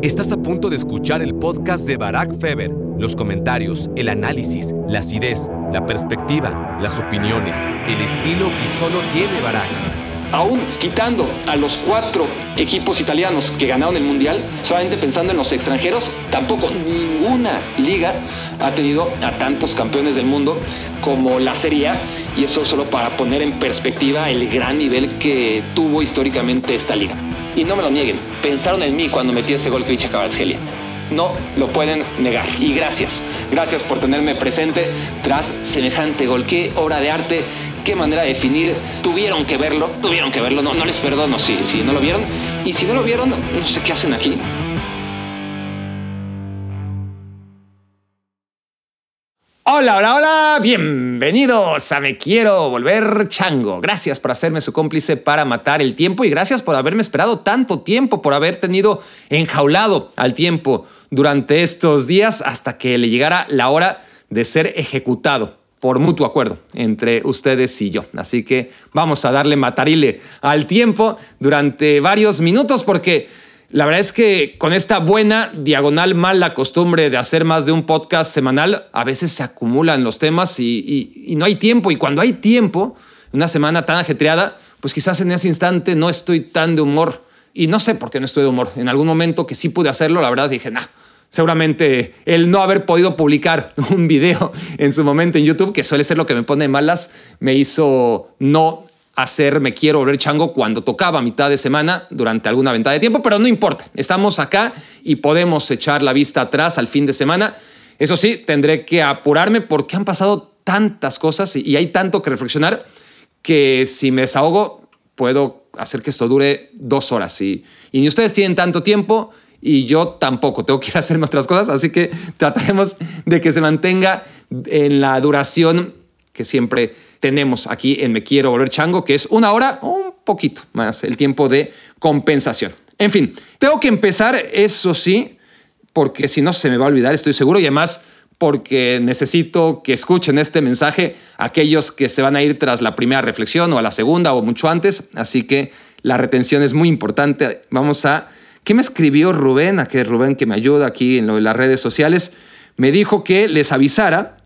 Estás a punto de escuchar el podcast de Barack Feber. Los comentarios, el análisis, la acidez, la perspectiva, las opiniones, el estilo que solo tiene Barack. Aún quitando a los cuatro equipos italianos que ganaron el Mundial, solamente pensando en los extranjeros, tampoco ninguna liga ha tenido a tantos campeones del mundo como la Serie A. Y eso solo para poner en perspectiva el gran nivel que tuvo históricamente esta liga. Y no me lo nieguen, pensaron en mí cuando metí ese gol que dicha Kvaratskhelia. No lo pueden negar. Y gracias, gracias por tenerme presente tras semejante gol. Qué obra de arte, qué manera de definir. Tuvieron que verlo, tuvieron que verlo. No, no les perdono si, si no lo vieron. Y si no lo vieron, no sé qué hacen aquí. Hola, hola, hola, bienvenidos a Me Quiero Volver Chango. Gracias por hacerme su cómplice para matar el tiempo y gracias por haberme esperado tanto tiempo, por haber tenido enjaulado al tiempo durante estos días hasta que le llegara la hora de ser ejecutado por mutuo acuerdo entre ustedes y yo. Así que vamos a darle matarile al tiempo durante varios minutos porque la verdad es que con esta buena diagonal mala costumbre de hacer más de un podcast semanal, a veces se acumulan los temas y, no hay tiempo. Y cuando hay tiempo, una semana tan ajetreada, pues quizás en ese instante no estoy tan de humor. Y no sé por qué no estoy de humor. En algún momento que sí pude hacerlo, la verdad dije, nah, seguramente el no haber podido publicar un video en su momento en YouTube, que suele ser lo que me pone malas, me hizo no hacer Me Quiero Volver Chango cuando tocaba a mitad de semana durante alguna ventana de tiempo, pero no importa, estamos acá y podemos echar la vista atrás al fin de semana. Eso sí, tendré que apurarme porque han pasado tantas cosas y hay tanto que reflexionar que si me desahogo puedo hacer que esto dure dos horas. Y, y ni ustedes tienen tanto tiempo y yo tampoco, tengo que ir a hacerme otras cosas, así que trataremos de que se mantenga en la duración que siempre tenemos aquí en Me Quiero Volver Chango, que es una hora, un poquito más el tiempo de compensación. En fin, tengo que empezar, eso sí, porque si no se me va a olvidar, estoy seguro, y además porque necesito que escuchen este mensaje aquellos que se van a ir tras la primera reflexión o a la segunda o mucho antes, así que la retención es muy importante. Vamos a... ¿Qué me escribió Rubén? A que Rubén que me ayuda aquí en lo de las redes sociales, me dijo que les avisara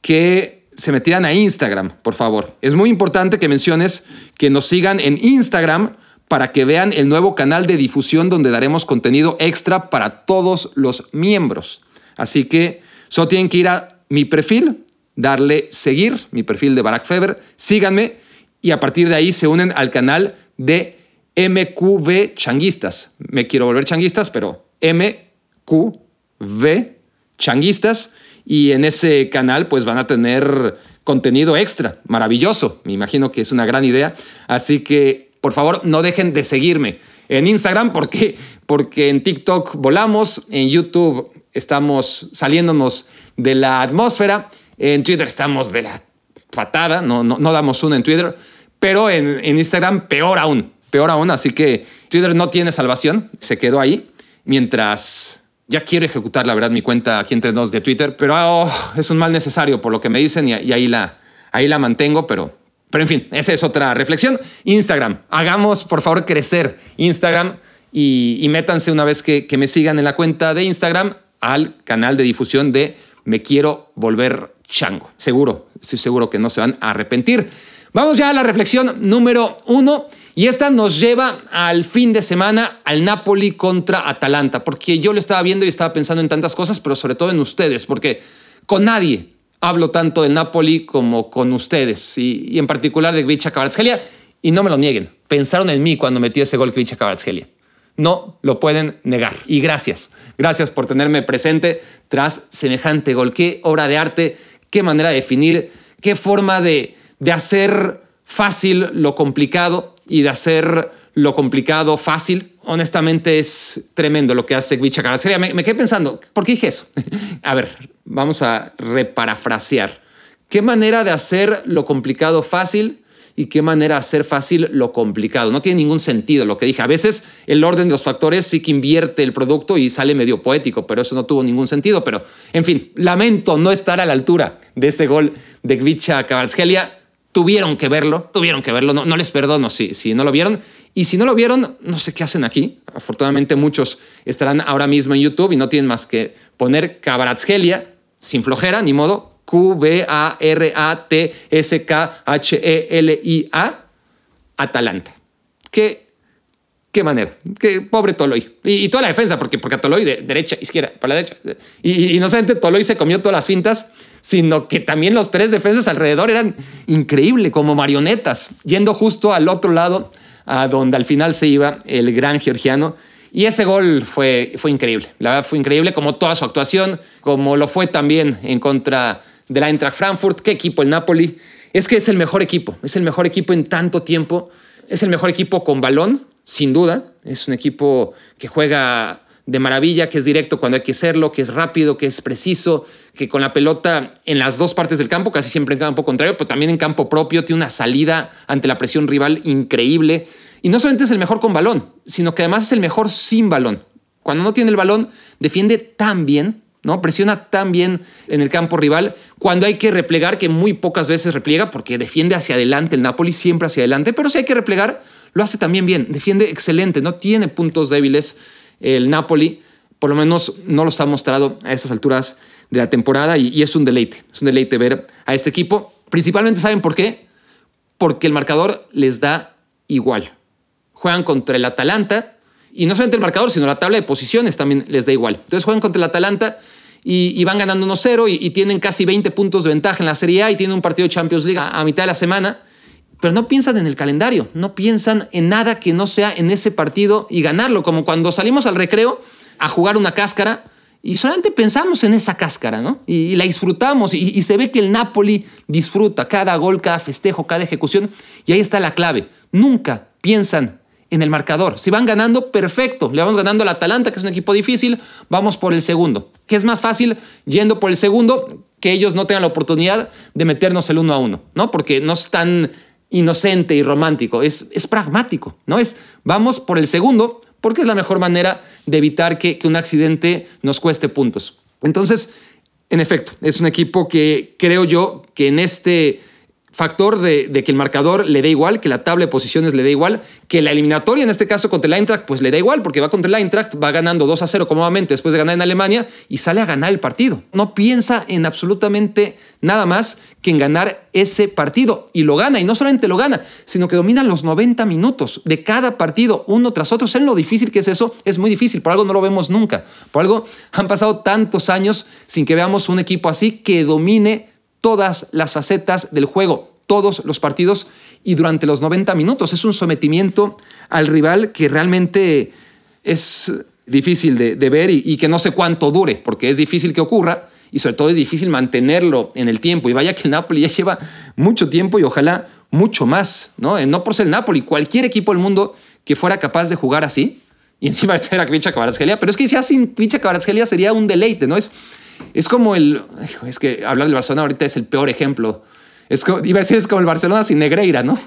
que se metieran a Instagram, por favor. Es muy importante que menciones que nos sigan en Instagram para que vean el nuevo canal de difusión donde daremos contenido extra para todos los miembros. Así que solo tienen que ir a mi perfil, darle seguir, mi perfil de Barack Feber, síganme y a partir de ahí se unen al canal de MQV Changuistas. Me quiero volver changuistas, pero MQV Changuistas y en ese canal pues van a tener contenido extra, maravilloso. Me imagino que es una gran idea. Así que por favor no dejen de seguirme en Instagram porque porque en TikTok volamos, en YouTube estamos saliéndonos de la atmósfera, en Twitter estamos de la patada, no, no, no damos una en Twitter, pero en, en Instagram peor aún, peor aún, así que Twitter no tiene salvación, se quedó ahí, mientras ya quiero ejecutar, la verdad, mi cuenta aquí entre dos de Twitter, pero oh, es un mal necesario por lo que me dicen y, ahí, la, ahí la mantengo, pero, pero en fin, esa es otra reflexión. Instagram, hagamos por favor crecer Instagram y, métanse una vez que, que me sigan en la cuenta de Instagram al canal de difusión de Me Quiero Volver Chango. Seguro, estoy seguro que no se van a arrepentir. Vamos ya a la reflexión número uno. Y esta nos lleva al fin de semana al Napoli contra Atalanta, porque yo lo estaba viendo y estaba pensando en tantas cosas, pero sobre todo en ustedes, porque con nadie hablo tanto del Napoli como con ustedes, y, en particular de Gvicha Kvaratskhelia, y no me lo nieguen, pensaron en mí cuando metí ese gol Gvicha Kvaratskhelia. No lo pueden negar. Y gracias, gracias por tenerme presente tras semejante gol. Qué obra de arte, qué manera de definir, qué forma de, de hacer fácil lo complicado y de hacer lo complicado fácil. Honestamente es tremendo lo que hace Gvicha Kvaratskhelia. Me, me quedé pensando, ¿por qué dije eso? a ver, vamos a reparafrasear. ¿Qué manera de hacer lo complicado fácil? y qué manera hacer fácil lo complicado. No tiene ningún sentido lo que dije. A veces el orden de los factores sí que invierte el producto y sale medio poético, pero eso no tuvo ningún sentido. Pero, en fin, lamento no estar a la altura de ese gol de Gvicha Kvaratskhelia tuvieron que verlo, tuvieron que verlo, no, les perdono si, si no lo vieron. Y si no lo vieron, no sé qué hacen aquí. Afortunadamente muchos estarán ahora mismo en YouTube y no tienen más que poner Kvaratskhelia, sin flojera, ni modo, Q-B-A-R-A-T-S-K-H-E-L-I-A, Atalanta. Qué, qué manera. Qué pobre Toloy. Y, toda la defensa, porque, porque a Toloy de derecha, izquierda, para la derecha. Y, y no solamente Toloy se comió todas las fintas, sino que también los tres defensas alrededor eran increíble, como marionetas, yendo justo al otro lado a donde al final se iba el gran georgiano. Y ese gol fue, fue increíble. La verdad fue increíble, como toda su actuación, como lo fue también en contra de la Eintracht Frankfurt. ¿Qué equipo el Napoli? Es que es el mejor equipo, es el mejor equipo en tanto tiempo. Es el mejor equipo con balón, sin duda. Es un equipo que juega de maravilla, que es directo cuando hay que serlo, que es rápido, que es preciso, que con la pelota en las dos partes del campo, casi siempre en campo contrario, pero también en campo propio, tiene una salida ante la presión rival increíble. Y no solamente es el mejor con balón, sino que además es el mejor sin balón. Cuando no tiene el balón, defiende tan bien, ¿no? Presiona tan bien en el campo rival. Cuando hay que replegar, que muy pocas veces repliega, porque defiende hacia adelante el Napoli, siempre hacia adelante, pero si hay que replegar, lo hace también bien. Defiende excelente, no tiene puntos débiles el Napoli. Por lo menos no los ha mostrado a estas alturas de la temporada y, es un deleite. Es un deleite ver a este equipo. Principalmente, ¿saben por qué? Porque el marcador les da igual. Juegan contra el Atalanta y no solamente el marcador, sino la tabla de posiciones también les da igual. Entonces juegan contra el Atalanta y, van ganando 1-0 y, tienen casi 20 puntos de ventaja en la Serie A y tienen un partido de Champions League a, a mitad de la semana. Pero no piensan en el calendario, no piensan en nada que no sea en ese partido y ganarlo, como cuando salimos al recreo a jugar una cáscara y solamente pensamos en esa cáscara, ¿no? Y, la disfrutamos y, se ve que el Napoli disfruta cada gol, cada festejo, cada ejecución. Y ahí está la clave. Nunca piensan en el marcador. Si van ganando, perfecto. Le vamos ganando al Atalanta, que es un equipo difícil, vamos por el segundo. ¿Qué es más fácil yendo por el segundo? Que ellos no tengan la oportunidad de meternos el uno a uno, ¿no? Porque no es tan inocente y romántico, es, es pragmático, ¿no? Es vamos por el segundo porque es la mejor manera de evitar que, un accidente nos cueste puntos. Entonces, en efecto, es un equipo que creo yo que en este factor de, que el marcador le dé igual, que la tabla de posiciones le dé igual, que la eliminatoria en este caso contra el Eintracht pues le da igual porque va contra el Eintracht, va ganando 2 a 0 cómodamente después de ganar en Alemania y sale a ganar el partido. No piensa en absolutamente nada más que en ganar ese partido y lo gana y no solamente lo gana, sino que domina los 90 minutos de cada partido uno tras otro. ¿Saben lo difícil que es eso? Es muy difícil, por algo no lo vemos nunca. Por algo han pasado tantos años sin que veamos un equipo así que domine todas las facetas del juego, todos los partidos y durante los 90 minutos. Es un sometimiento al rival que realmente es difícil de, ver y, que no sé cuánto dure, porque es difícil que ocurra y sobre todo es difícil mantenerlo en el tiempo. Y vaya que el Napoli ya lleva mucho tiempo y ojalá mucho más, ¿no? No por ser el Napoli, cualquier equipo del mundo que fuera capaz de jugar así, y encima de tener a Kvicha Kvaratskhelia, pero es que si sin Kvicha Kvaratskhelia sería un deleite, ¿no? Es, es como el. Es que hablar del Barcelona ahorita es el peor ejemplo. Es como, iba a decir, es como el Barcelona sin Negreira, ¿no?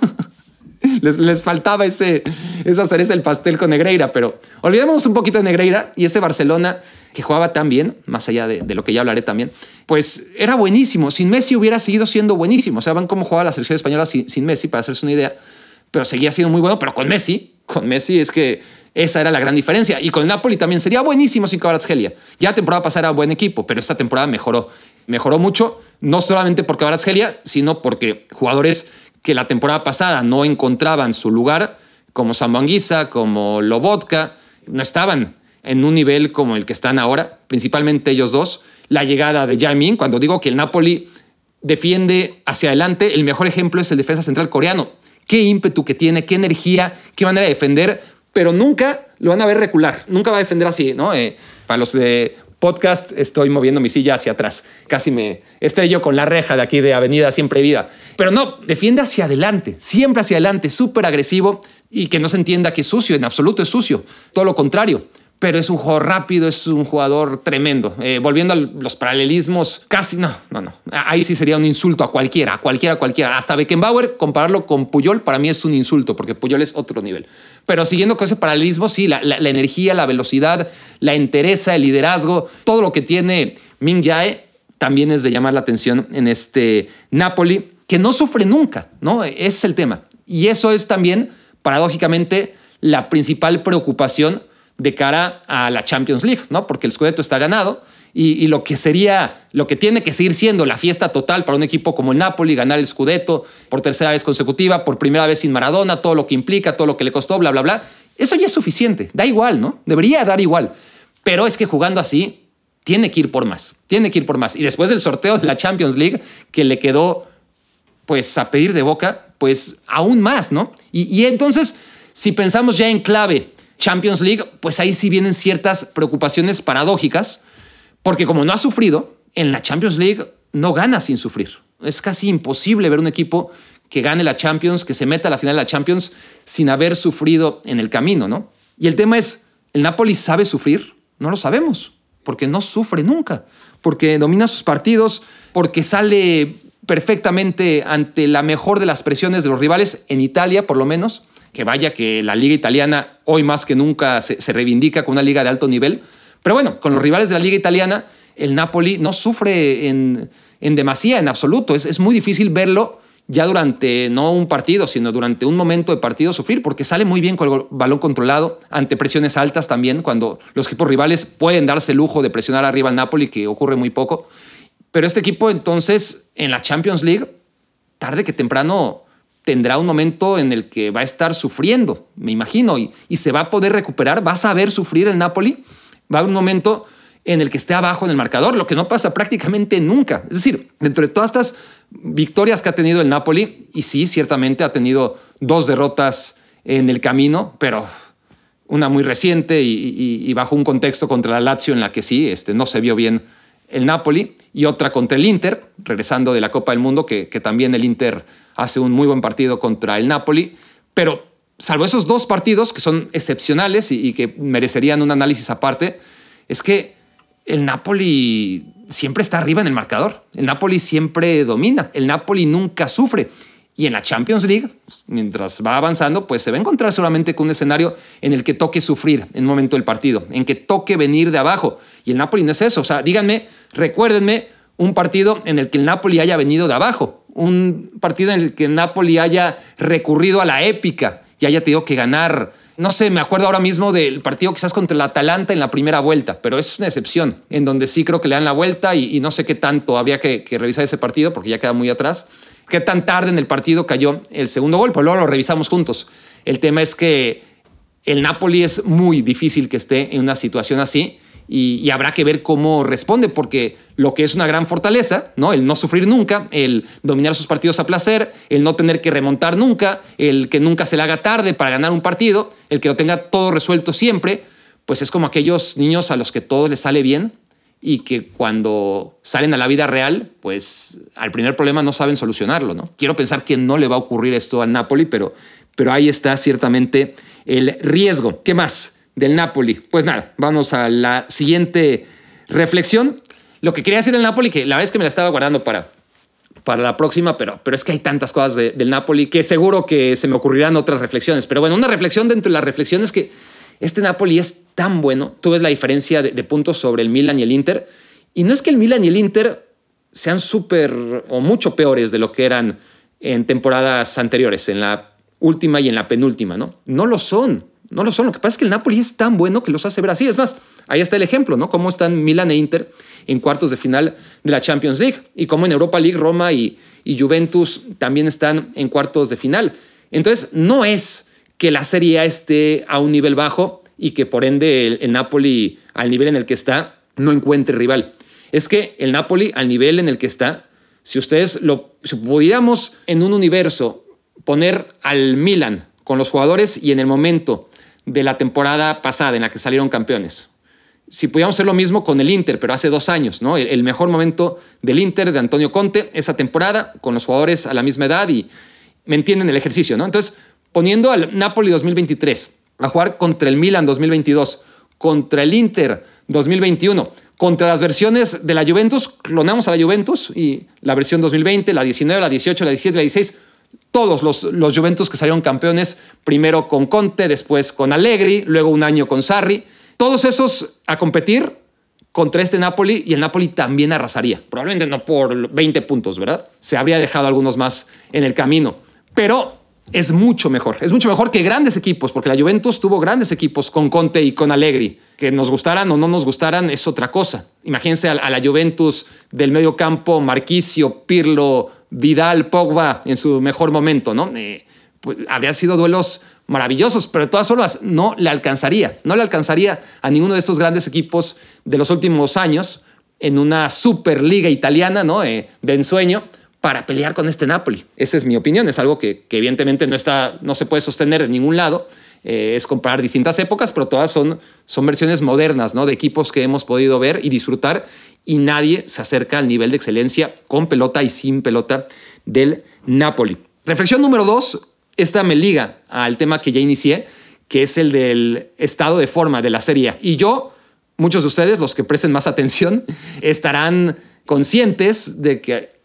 les, les, faltaba ese, esa cereza el pastel con Negreira, pero olvidémonos un poquito de Negreira y ese Barcelona que jugaba tan bien, más allá de, lo que ya hablaré también, pues era buenísimo. Sin Messi hubiera seguido siendo buenísimo. O sea, van cómo jugaba la selección española sin, sin Messi, para hacerse una idea, pero seguía siendo muy bueno. Pero con Messi, con Messi es que esa era la gran diferencia. Y con Napoli también sería buenísimo sin Kvaratskhelia. Ya temporada pasada era buen equipo, pero esta temporada mejoró. Mejoró mucho, no solamente por Kvaratskhelia, sino porque jugadores que la temporada pasada no encontraban su lugar, como Sambanguisa, como Lobotka, no estaban en un nivel como el que están ahora, principalmente ellos dos. La llegada de Jamin, cuando digo que el Napoli defiende hacia adelante, el mejor ejemplo es el defensa central coreano. Qué ímpetu que tiene, qué energía, qué manera de defender pero nunca lo van a ver recular, nunca va a defender así, ¿no? Eh, para los de podcast estoy moviendo mi silla hacia atrás, casi me estrello con la reja de aquí de Avenida Siempre Vida, pero no, defiende hacia adelante, siempre hacia adelante, súper agresivo y que no se entienda que es sucio, en absoluto es sucio, todo lo contrario pero es un jugador rápido, es un jugador tremendo. Eh, volviendo a los paralelismos, casi no, no, no. Ahí sí sería un insulto a cualquiera, a cualquiera, a cualquiera. Hasta Beckenbauer, compararlo con Puyol, para mí es un insulto, porque Puyol es otro nivel. Pero siguiendo con ese paralelismo, sí, la, energía, la velocidad, la entereza, el liderazgo, todo lo que tiene Min Jae también es de llamar la atención en este Napoli, que no sufre nunca, ¿no? Es el tema. Y eso es también, paradójicamente, la principal preocupación de cara a la Champions League, ¿no? Porque el Scudetto está ganado y, lo que sería, lo que tiene que seguir siendo la fiesta total para un equipo como el Napoli, ganar el Scudetto por tercera vez consecutiva, por primera vez sin Maradona, todo lo que implica, todo lo que le costó, bla, bla, bla. Eso ya es suficiente, da igual, ¿no? Debería dar igual. Pero es que jugando así, tiene que ir por más, tiene que ir por más. Y después del sorteo de la Champions League, que le quedó pues a pedir de boca, pues aún más, ¿no? Y, y entonces, si pensamos ya en clave Champions League, pues ahí sí vienen ciertas preocupaciones paradójicas, porque como no ha sufrido, en la Champions League no gana sin sufrir. Es casi imposible ver un equipo que gane la Champions, que se meta a la final de la Champions sin haber sufrido en el camino, ¿no? Y el tema es, ¿el Napoli sabe sufrir? No lo sabemos, porque no sufre nunca, porque domina sus partidos, porque sale perfectamente ante la mejor de las presiones de los rivales, en Italia por lo menos, que vaya que la liga italiana hoy más que nunca se, reivindica como una liga de alto nivel. Pero bueno, con los rivales de la liga italiana, el Napoli no sufre en, en demasía, en absoluto. Es, es muy difícil verlo ya durante no un partido, sino durante un momento de partido sufrir, porque sale muy bien con el balón controlado, ante presiones altas también, cuando los equipos rivales pueden darse el lujo de presionar arriba al Napoli, que ocurre muy poco. Pero este equipo entonces en la Champions League, tarde que temprano, tendrá un momento en el que va a estar sufriendo, me imagino, y, y se va a poder recuperar, va a saber sufrir el Napoli, va a haber un momento en el que esté abajo en el marcador, lo que no pasa prácticamente nunca. Es decir, dentro de todas estas victorias que ha tenido el Napoli, y sí, ciertamente ha tenido dos derrotas en el camino, pero una muy reciente y, bajo un contexto contra la Lazio en la que sí, este, no se vio bien el Napoli, y otra contra el Inter, regresando de la Copa del Mundo, que, también el Inter hace un muy buen partido contra el Napoli, pero salvo esos dos partidos que son excepcionales y, que merecerían un análisis aparte, es que el Napoli siempre está arriba en el marcador. El Napoli siempre domina. El Napoli nunca sufre. Y en la Champions League, mientras va avanzando, pues se va a encontrar solamente con un escenario en el que toque sufrir en un momento del partido, en que toque venir de abajo. Y el Napoli no es eso. O sea, díganme, recuérdenme un partido en el que el Napoli haya venido de abajo, un partido en el que el Napoli haya recurrido a la épica y haya tenido que ganar no sé, me acuerdo ahora mismo del partido quizás contra el Atalanta en la primera vuelta, pero es una excepción, en donde sí creo que le dan la vuelta y, no sé qué tanto había que, revisar ese partido porque ya queda muy atrás. Qué tan tarde en el partido cayó el segundo gol, pero luego lo revisamos juntos. El tema es que el Napoli es muy difícil que esté en una situación así y, habrá que ver cómo responde, porque lo que es una gran fortaleza, ¿no? El no sufrir nunca, el dominar sus partidos a placer, el no tener que remontar nunca, el que nunca se le haga tarde para ganar un partido, el que lo tenga todo resuelto siempre, pues es como aquellos niños a los que todo les sale bien y que cuando salen a la vida real, pues al primer problema no saben solucionarlo, ¿no? Quiero pensar que no le va a ocurrir esto al Napoli, pero, pero ahí está ciertamente el riesgo. ¿Qué más? del Napoli. Pues nada, vamos a la siguiente reflexión. Lo que quería decir del Napoli, que la verdad es que me la estaba guardando para, para la próxima, pero, pero es que hay tantas cosas del Napoli que seguro que se me ocurrirán otras reflexiones. Pero bueno, una reflexión dentro de las reflexiones que este Napoli es tan bueno. Tú ves la diferencia de, puntos sobre el Milan y el Inter. Y no es que el Milan y el Inter sean súper o mucho peores de lo que eran en temporadas anteriores, en la última y en la penúltima, ¿no? No lo son. No lo son. Lo que pasa es que el Napoli es tan bueno que los hace ver así. Es más, ahí está el ejemplo, ¿no? Cómo están Milan e Inter en cuartos de final de la Champions League y cómo en Europa League Roma y, Juventus también están en cuartos de final. Entonces, no es que la Serie esté a un nivel bajo y que por ende el, Napoli al nivel en el que está no encuentre rival. Es que el Napoli al nivel en el que está, si ustedes lo si pudiéramos en un universo poner al Milan con los jugadores y en el momento de la temporada pasada en la que salieron campeones. Si pudiéramos hacer lo mismo con el Inter, pero hace dos años, ¿no? El, mejor momento del Inter de Antonio Conte, esa temporada, con los jugadores a la misma edad y me entienden el ejercicio, ¿no? Entonces, poniendo al Napoli 2023 a jugar contra el Milan 2022, contra el Inter 2021, contra las versiones de la Juventus, clonamos a la Juventus y la versión 2020, la 19, la 18, la 17, la 16, todos los, los Juventus que salieron campeones, primero con Conte, después con Allegri, luego un año con Sarri, todos esos a competir contra este Napoli y el Napoli también arrasaría. Probablemente no por 20 puntos, ¿verdad? Se habría dejado algunos más en el camino. Pero es mucho mejor. Es mucho mejor que grandes equipos, porque la Juventus tuvo grandes equipos con Conte y con Allegri. Que nos gustaran o no nos gustaran es otra cosa. Imagínense a, la Juventus del medio campo, Marquisio, Pirlo, Vidal, Pogba en su mejor momento, ¿no? Eh, pues, sido duelos maravillosos, pero de todas formas no le alcanzaría, no le alcanzaría a ninguno de estos grandes equipos de los últimos años en una superliga italiana, ¿no? Eh, de ensueño para pelear con este Napoli. Esa es mi opinión, es algo que, evidentemente no, está, no se puede sostener de ningún lado. Eh, es comparar distintas épocas, pero todas son, son versiones modernas ¿no? de equipos que hemos podido ver y disfrutar y nadie se acerca al nivel de excelencia con pelota y sin pelota del Napoli. Reflexión número dos, esta me liga al tema que ya inicié, que es el del estado de forma de la serie. Y yo, muchos de ustedes, los que presten más atención, estarán conscientes de que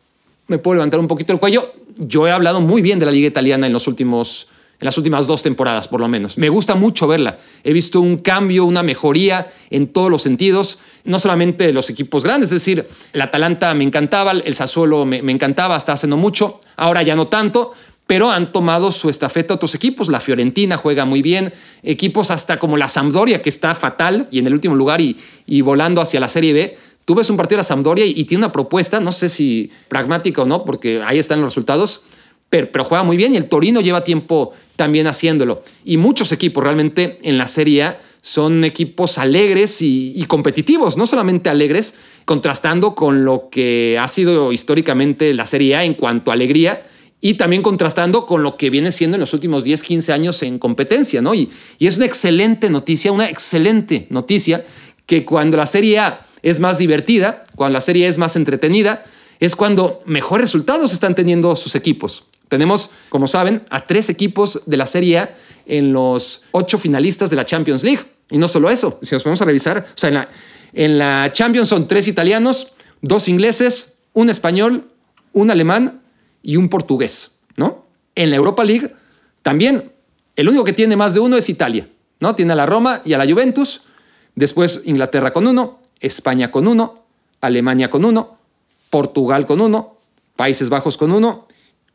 me puedo levantar un poquito el cuello. Yo he hablado muy bien de la liga italiana en los últimos en las últimas dos temporadas por lo menos. Me gusta mucho verla. He visto un cambio, una mejoría en todos los sentidos, no solamente de los equipos grandes, es decir, el Atalanta me encantaba, el Sassuolo me, me encantaba hasta hace no mucho, ahora ya no tanto, pero han tomado su estafeta otros equipos. La Fiorentina juega muy bien, equipos hasta como la Sampdoria, que está fatal y en el último lugar y, y volando hacia la Serie B. Tú ves un partido de la Sampdoria y, tiene una propuesta, no sé si pragmática o no, porque ahí están los resultados, pero, pero, juega muy bien y el Torino lleva tiempo también haciéndolo. Y muchos equipos realmente en la Serie A son equipos alegres y, y, competitivos, no solamente alegres, contrastando con lo que ha sido históricamente la Serie A en cuanto a alegría y también contrastando con lo que viene siendo en los últimos 10, 15 años en competencia, ¿no? Y, y es una excelente noticia, una excelente noticia que cuando la Serie A es más divertida, cuando la serie es más entretenida, es cuando mejores resultados están teniendo sus equipos. Tenemos, como saben, a tres equipos de la Serie A en los ocho finalistas de la Champions League. Y no solo eso, si nos ponemos a revisar, o sea, en la, en la Champions son tres italianos, dos ingleses, un español, un alemán y un portugués, ¿no? En la Europa League también el único que tiene más de uno es Italia, ¿no? Tiene a la Roma y a la Juventus, después Inglaterra con uno, España con uno, Alemania con uno, Portugal con uno, Países Bajos con uno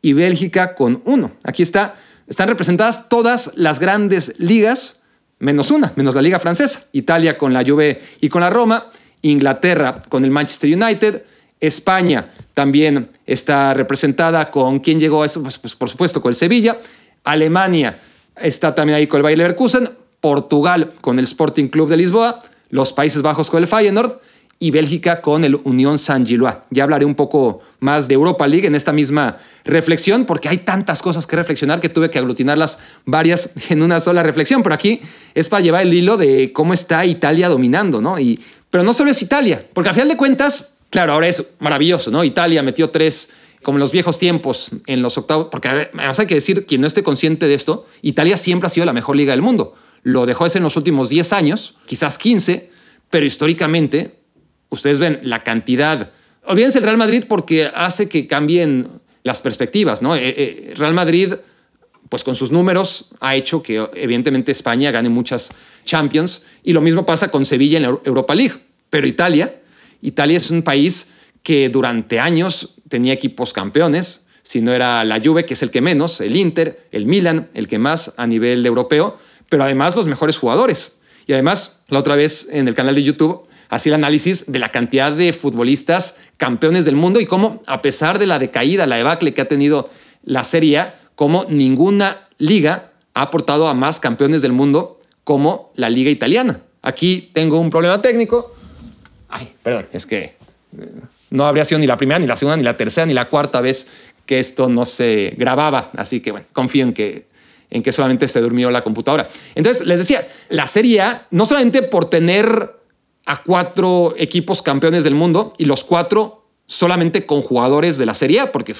y Bélgica con uno. Aquí está, están representadas todas las grandes ligas, menos una, menos la liga francesa. Italia con la Juve y con la Roma, Inglaterra con el Manchester United, España también está representada con quién llegó a eso, pues, pues, por supuesto con el Sevilla, Alemania está también ahí con el Bayer Leverkusen, Portugal con el Sporting Club de Lisboa, los Países Bajos con el Feyenoord y Bélgica con el Unión Saint-Gilloise. Ya hablaré un poco más de Europa League en esta misma reflexión, porque hay tantas cosas que reflexionar que tuve que aglutinarlas varias en una sola reflexión, pero aquí es para llevar el hilo de cómo está Italia dominando, ¿no? Y, pero no solo es Italia, porque al final de cuentas, claro, ahora es maravilloso, ¿no? Italia metió tres como en los viejos tiempos, en los octavos, porque además hay que decir, quien no esté consciente de esto, Italia siempre ha sido la mejor liga del mundo lo dejó en los últimos 10 años, quizás 15, pero históricamente, ustedes ven la cantidad. Olvídense el Real Madrid porque hace que cambien las perspectivas, ¿no? Eh, eh, Real Madrid, pues con sus números, ha hecho que evidentemente España gane muchas Champions y lo mismo pasa con Sevilla en la Europa League. Pero Italia, Italia es un país que durante años tenía equipos campeones, si no era la Juve, que es el que menos, el Inter, el Milan, el que más a nivel europeo, pero además los mejores jugadores. Y además, la otra vez en el canal de YouTube hacía el análisis de la cantidad de futbolistas campeones del mundo y cómo, a pesar de la decaída, la debacle que ha tenido la Serie A, como ninguna liga ha aportado a más campeones del mundo como la liga italiana. Aquí tengo un problema técnico. Ay, perdón, es que no habría sido ni la primera, ni la segunda, ni la tercera, ni la cuarta vez que esto no se grababa. Así que bueno, confío en que en que solamente se durmió la computadora. Entonces, les decía, la Serie A, no solamente por tener a cuatro equipos campeones del mundo y los cuatro solamente con jugadores de la Serie A, porque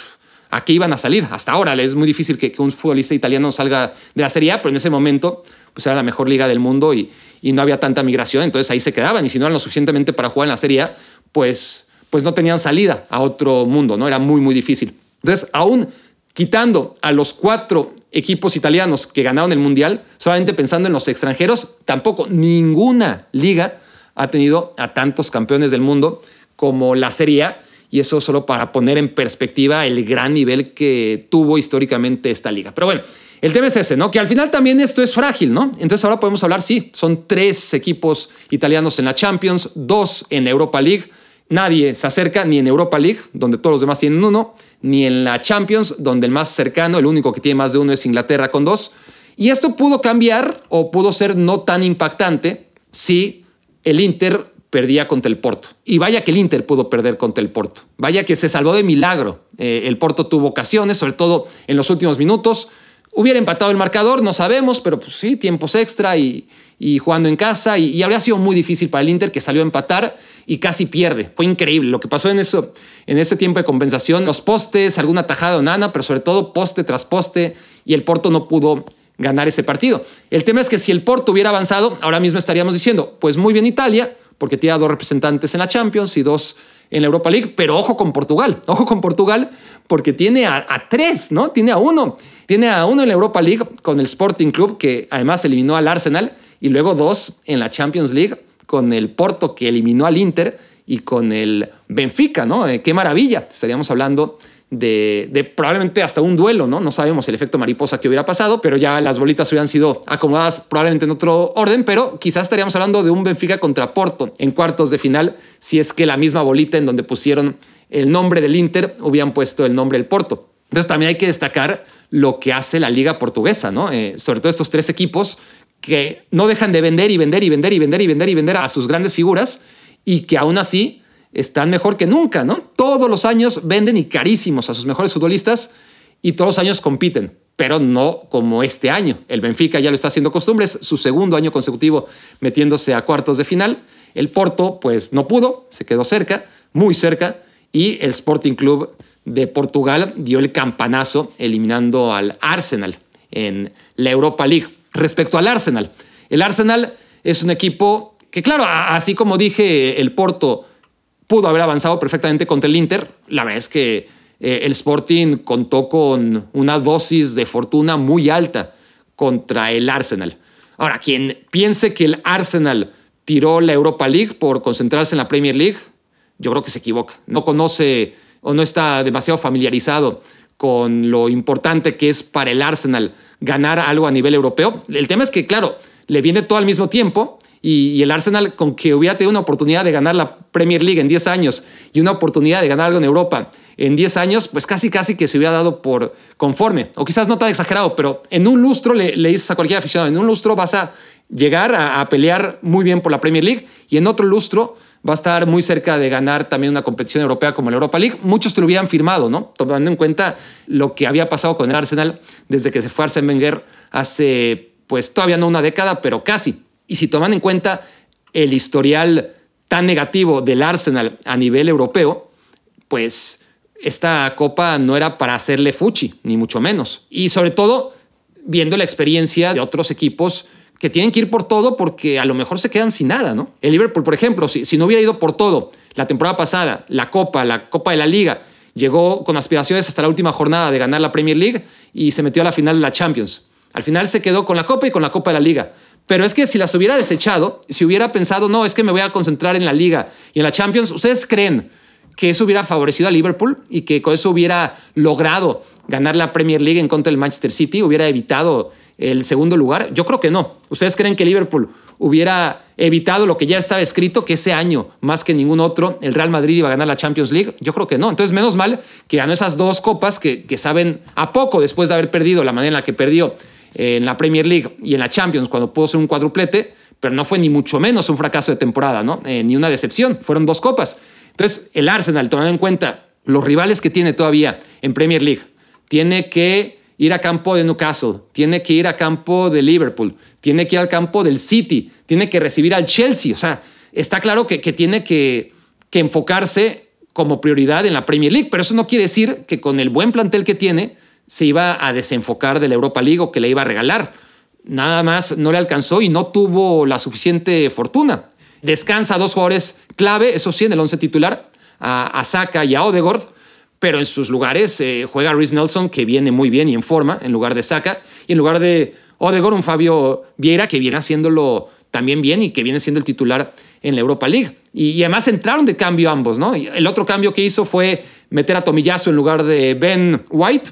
aquí iban a salir. Hasta ahora es muy difícil que, un futbolista italiano salga de la Serie A, pero en ese momento pues era la mejor liga del mundo y, y, no había tanta migración, entonces ahí se quedaban y si no eran lo suficientemente para jugar en la Serie A, pues, pues no tenían salida a otro mundo, ¿no? Era muy, muy difícil. Entonces, aún quitando a los cuatro equipos italianos que ganaron el Mundial, solamente pensando en los extranjeros, tampoco ninguna liga ha tenido a tantos campeones del mundo como la Serie y eso solo para poner en perspectiva el gran nivel que tuvo históricamente esta liga. Pero bueno, el tema es ese, ¿no? Que al final también esto es frágil, ¿no? Entonces ahora podemos hablar, sí, son tres equipos italianos en la Champions, dos en Europa League. Nadie se acerca ni en Europa League, donde todos los demás tienen uno, ni en la Champions, donde el más cercano, el único que tiene más de uno es Inglaterra con dos. Y esto pudo cambiar o pudo ser no tan impactante si el Inter perdía contra el Porto. Y vaya que el Inter pudo perder contra el Porto. Vaya que se salvó de milagro. Eh, el Porto tuvo ocasiones, sobre todo en los últimos minutos. Hubiera empatado el marcador, no sabemos, pero pues sí, tiempos extra y, jugando en casa. Y, habría sido muy difícil para el Inter que salió a empatar y casi pierde. Fue increíble lo que pasó en, eso, en ese tiempo de compensación. Los postes, alguna tajada de Nana, pero sobre todo poste tras poste. Y el Porto no pudo ganar ese partido. El tema es que si el Porto hubiera avanzado, ahora mismo estaríamos diciendo, pues muy bien Italia, porque tiene dos representantes en la Champions y dos en la Europa League, pero ojo con Portugal, ojo con Portugal, porque tiene a, tres, ¿no? Tiene a uno, tiene a uno en la Europa League con el Sporting Club, que además eliminó al Arsenal, y luego dos en la Champions League con el Porto, que eliminó al Inter, y con el Benfica, ¿no? Eh, qué maravilla, estaríamos hablando de, probablemente hasta un duelo, ¿no? No sabemos el efecto mariposa que hubiera pasado, pero ya las bolitas hubieran sido acomodadas probablemente en otro orden, pero quizás estaríamos hablando de un Benfica contra Porto en cuartos de final, si es que la misma bolita en donde pusieron el nombre del Inter hubieran puesto el nombre del Porto. Entonces también hay que destacar lo que hace la liga portuguesa, ¿no? Eh, sobre todo estos tres equipos que no dejan de vender y vender y vender y vender y vender y vender a sus grandes figuras y que aún así están mejor que nunca, ¿no? Todos los años venden y carísimos a sus mejores futbolistas y todos los años compiten, pero no como este año. El Benfica ya lo está haciendo costumbre, es su segundo año consecutivo metiéndose a cuartos de final. El Porto, pues no pudo, se quedó cerca, muy cerca, y el Sporting Club de Portugal dio el campanazo eliminando al Arsenal en la Europa League. Respecto al Arsenal, el Arsenal es un equipo que, claro, así como dije, el Porto pudo haber avanzado perfectamente contra el Inter. La verdad es que eh, el Sporting contó con una dosis de fortuna muy alta contra el Arsenal. Ahora, quien piense que el Arsenal tiró la Europa League por concentrarse en la Premier League, yo creo que se equivoca. No conoce o no está demasiado familiarizado con lo importante que es para el Arsenal ganar algo a nivel europeo. El tema es que, claro, le viene todo al mismo tiempo y, el Arsenal, con que hubiera tenido una oportunidad de ganar la Premier League en 10 años y una oportunidad de ganar algo en Europa en 10 años, pues casi casi que se hubiera dado por conforme. O quizás no tan exagerado, pero en un lustro le, dices a cualquier aficionado, en un lustro vas a llegar a, pelear muy bien por la Premier League y en otro lustro va a estar muy cerca de ganar también una competición europea como la Europa League. Muchos te lo hubieran firmado, ¿no? Tomando en cuenta lo que había pasado con el Arsenal desde que se fue Arsene Wenger hace, pues todavía no una década, pero casi. Y si toman en cuenta el historial tan negativo del Arsenal a nivel europeo, pues esta copa no era para hacerle fuchi, ni mucho menos. Y sobre todo, viendo la experiencia de otros equipos que tienen que ir por todo porque a lo mejor se quedan sin nada, ¿no? El Liverpool, por ejemplo, si, si no hubiera ido por todo la temporada pasada, la Copa, la Copa de la Liga, llegó con aspiraciones hasta la última jornada de ganar la Premier League y se metió a la final de la Champions. Al final se quedó con la Copa y con la Copa de la Liga. Pero es que si las hubiera desechado, si hubiera pensado, no, es que me voy a concentrar en la liga y en la Champions, ¿ustedes creen que eso hubiera favorecido a Liverpool y que con eso hubiera logrado ganar la Premier League en contra del Manchester City, hubiera evitado el segundo lugar? Yo creo que no. ¿Ustedes creen que Liverpool hubiera evitado lo que ya estaba escrito, que ese año, más que ningún otro, el Real Madrid iba a ganar la Champions League? Yo creo que no. Entonces, menos mal que ganó esas dos copas que, saben a poco después de haber perdido la manera en la que perdió en la Premier League y en la Champions cuando pudo ser un cuadruplete, pero no fue ni mucho menos un fracaso de temporada, ¿no? Eh, ni una decepción, fueron dos copas. Entonces, el Arsenal, tomando en cuenta los rivales que tiene todavía en Premier League, tiene que ir a campo de Newcastle, tiene que ir a campo de Liverpool, tiene que ir al campo del City, tiene que recibir al Chelsea. O sea, está claro que, que tiene que, que enfocarse como prioridad en la Premier League, pero eso no quiere decir que con el buen plantel que tiene se iba a desenfocar de la Europa League o que le iba a regalar. Nada más no le alcanzó y no tuvo la suficiente fortuna. Descansa a dos jugadores clave, eso sí, en el once titular, a, Saka y a Odegaard, pero en sus lugares eh, juega Rhys Nelson, que viene muy bien y en forma, en lugar de Saka, y en lugar de Odegaard, un Fabio Vieira, que viene haciéndolo también bien y que viene siendo el titular en la Europa League. Y, además entraron de cambio ambos, ¿no? el otro cambio que hizo fue meter a Tomiyasu en lugar de Ben White.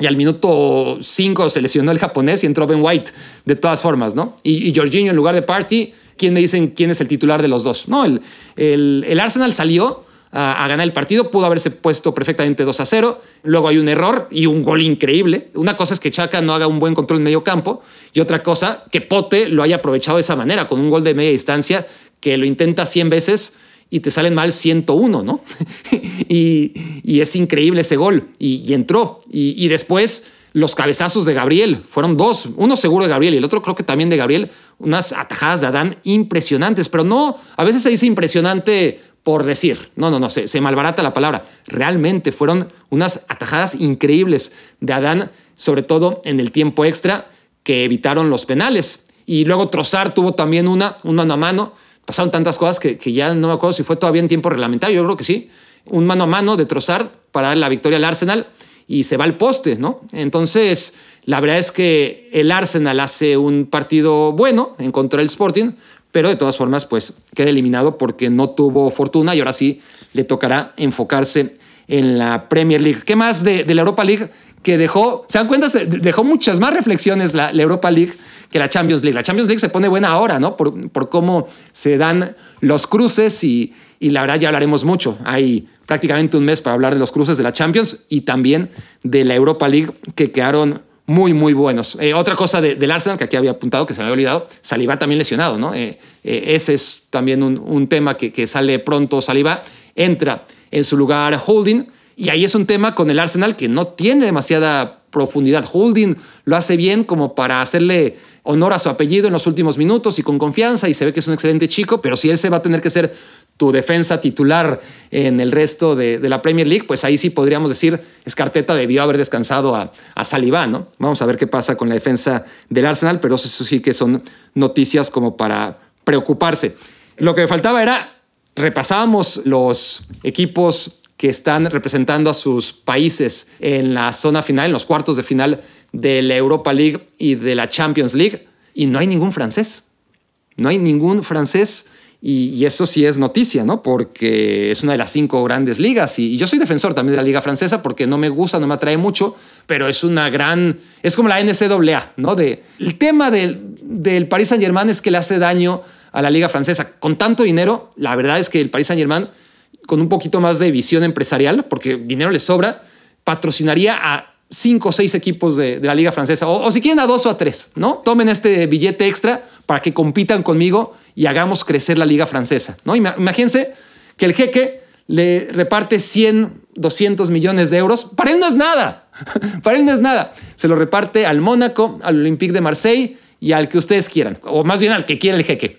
Y al minuto 5 se lesionó el japonés y entró Ben White, de todas formas, ¿no? Y, y Jorginho en lugar de Party, ¿quién me dicen quién es el titular de los dos? No, el, el, Arsenal salió a, ganar el partido, pudo haberse puesto perfectamente 2 a 0. Luego hay un error y un gol increíble. Una cosa es que Chaka no haga un buen control en medio campo y otra cosa que Pote lo haya aprovechado de esa manera, con un gol de media distancia que lo intenta 100 veces y te salen mal 101, ¿no? y, es increíble ese gol. Y, entró. Y, después los cabezazos de Gabriel. Fueron dos. Uno seguro de Gabriel y el otro creo que también de Gabriel. Unas atajadas de Adán impresionantes. Pero no, a veces se dice impresionante por decir. No, no, no, se, se malbarata la palabra. Realmente fueron unas atajadas increíbles de Adán, sobre todo en el tiempo extra, que evitaron los penales. Y luego Trozar tuvo también una, un mano a mano pasaron tantas cosas que, ya no me acuerdo si fue todavía en tiempo reglamentario, yo creo que sí, un mano a mano de Trozar para dar la victoria al Arsenal y se va al poste, ¿no? Entonces, la verdad es que el Arsenal hace un partido bueno en contra del Sporting, pero de todas formas, pues queda eliminado porque no tuvo fortuna y ahora sí le tocará enfocarse en la Premier League. ¿Qué más de, la Europa League que dejó, se dan cuenta, dejó muchas más reflexiones la Europa League que la Champions League. La Champions League se pone buena ahora, ¿no? Por, por cómo se dan los cruces y, y, la verdad ya hablaremos mucho. Hay prácticamente un mes para hablar de los cruces de la Champions y también de la Europa League que quedaron muy, muy buenos. Eh, otra cosa del Arsenal que aquí había apuntado, que se me había olvidado, Saliba también lesionado, ¿no? Eh, eh, ese es también un, un tema que, que, sale pronto. Saliba entra en su lugar Holding y ahí es un tema con el Arsenal que no tiene demasiada profundidad. Holding lo hace bien como para hacerle honor a su apellido en los últimos minutos y con confianza y se ve que es un excelente chico, pero si él se va a tener que ser tu defensa titular en el resto de, la Premier League, pues ahí sí podríamos decir, Escarteta debió haber descansado a, a ¿no? Vamos a ver qué pasa con la defensa del Arsenal, pero eso sí que son noticias como para preocuparse. Lo que me faltaba era, repasábamos los equipos que están representando a sus países en la zona final, en los cuartos de final de la Europa League y de la Champions League y no hay ningún francés. No hay ningún francés y, eso sí es noticia, ¿no? Porque es una de las cinco grandes ligas y, yo soy defensor también de la liga francesa porque no me gusta, no me atrae mucho, pero es una gran, es como la NCAA, ¿no? De, el tema del, del Paris Saint Germain es que le hace daño a la liga francesa. Con tanto dinero, la verdad es que el Paris Saint Germain, con un poquito más de visión empresarial, porque dinero le sobra, patrocinaría a cinco o seis equipos de, la liga francesa, o, si quieren a dos o a tres, ¿no? Tomen este billete extra para que compitan conmigo y hagamos crecer la liga francesa, ¿no? Imagínense que el jeque le reparte 100, 200 millones de euros. Para él no es nada, para él no es nada. Se lo reparte al Mónaco, al Olympique de Marseille y al que ustedes quieran, o más bien al que quiera el jeque.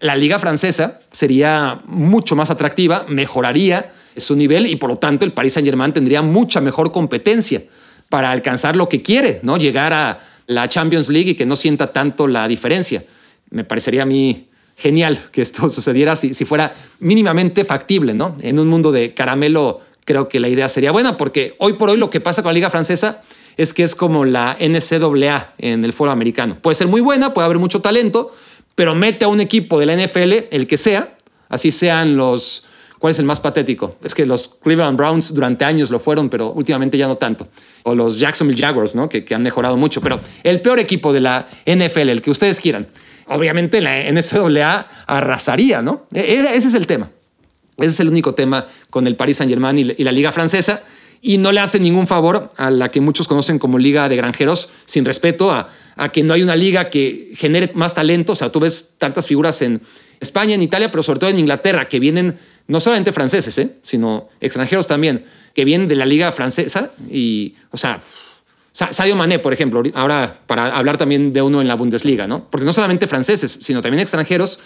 La liga francesa sería mucho más atractiva, mejoraría su nivel y por lo tanto el Paris Saint-Germain tendría mucha mejor competencia para alcanzar lo que quiere, ¿no? Llegar a la Champions League y que no sienta tanto la diferencia. Me parecería a mí genial que esto sucediera si, si fuera mínimamente factible, ¿no? En un mundo de caramelo creo que la idea sería buena porque hoy por hoy lo que pasa con la liga francesa es que es como la NCAA en el foro americano. Puede ser muy buena, puede haber mucho talento, pero mete a un equipo de la NFL, el que sea, así sean los ¿Cuál es el más patético? Es que los Cleveland Browns durante años lo fueron, pero últimamente ya no tanto. O los Jacksonville Jaguars, ¿no? Que, han mejorado mucho. Pero el peor equipo de la NFL, el que ustedes quieran, obviamente la NCAA arrasaría, ¿no? E, e, ese es el tema. Ese es el único tema con el Paris Saint-Germain y la Liga Francesa. Y no le hace ningún favor a la que muchos conocen como Liga de Granjeros, sin respeto a, a que no hay una liga que genere más talento. O sea, tú ves tantas figuras en España, en Italia, pero sobre todo en Inglaterra, que vienen no solamente franceses, ¿eh? sino extranjeros también, que vienen de la liga francesa y, o sea, Sadio Mané, por ejemplo, ahora para hablar también de uno en la Bundesliga, ¿no? Porque no solamente franceses, sino también extranjeros,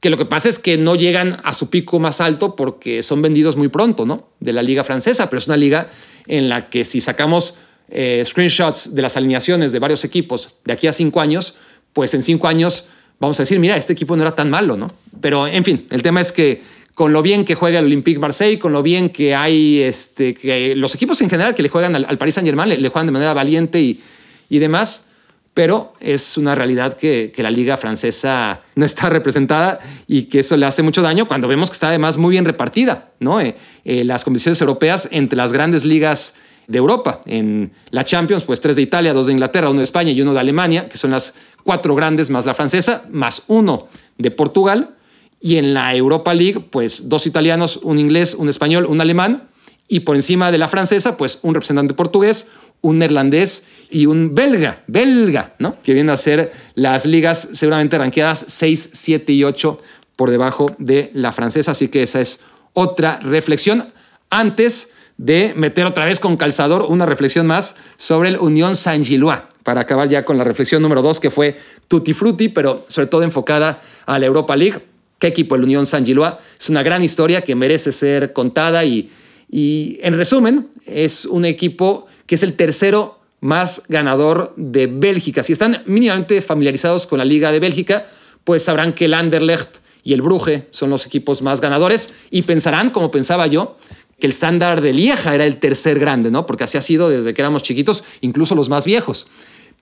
que lo que pasa es que no llegan a su pico más alto porque son vendidos muy pronto, ¿no? De la liga francesa, pero es una liga en la que si sacamos eh, screenshots de las alineaciones de varios equipos de aquí a cinco años, pues en cinco años vamos a decir, mira, este equipo no era tan malo, ¿no? Pero en fin, el tema es que con lo bien que juega el Olympique Marseille, con lo bien que hay este, que los equipos en general que le juegan al, Paris Saint Germain, le, juegan de manera valiente y, y demás, pero es una realidad que, la liga francesa no está representada y que eso le hace mucho daño cuando vemos que está además muy bien repartida, ¿no? Eh, eh, las competiciones europeas entre las grandes ligas de Europa. En la Champions, pues tres de Italia, dos de Inglaterra, uno de España y uno de Alemania, que son las cuatro grandes más la francesa, más uno de Portugal. Y en la Europa League, pues dos italianos, un inglés, un español, un alemán. Y por encima de la francesa, pues un representante portugués, un neerlandés y un belga, belga, ¿no? Que vienen a ser las ligas seguramente ranqueadas 6, 7 y 8 por debajo de la francesa. Así que esa es otra reflexión. Antes de meter otra vez con calzador una reflexión más sobre el Unión Saint-Gillois, para acabar ya con la reflexión número dos, que fue Tutti Frutti, pero sobre todo enfocada a la Europa League. ¿Qué equipo el Unión Saint-Gillois? Es una gran historia que merece ser contada y, y, en resumen, es un equipo que es el tercero más ganador de Bélgica. Si están mínimamente familiarizados con la Liga de Bélgica, pues sabrán que el Anderlecht y el Brugge son los equipos más ganadores y pensarán, como pensaba yo, que el estándar de Lieja era el tercer grande, ¿no? Porque así ha sido desde que éramos chiquitos, incluso los más viejos.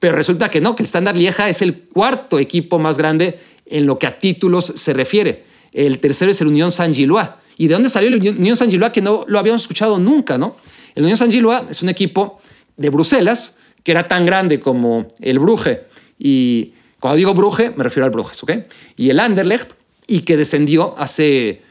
Pero resulta que no, que el estándar Lieja es el cuarto equipo más grande en lo que a títulos se refiere. El tercero es el Unión Saint-Gillois. ¿Y de dónde salió el Unión Saint-Gillois? Que no lo habíamos escuchado nunca, ¿no? El Unión Saint-Gillois es un equipo de Bruselas que era tan grande como el Brugge. Y cuando digo Brugge, me refiero al Bruges, ¿ok? Y el Anderlecht, y que descendió hace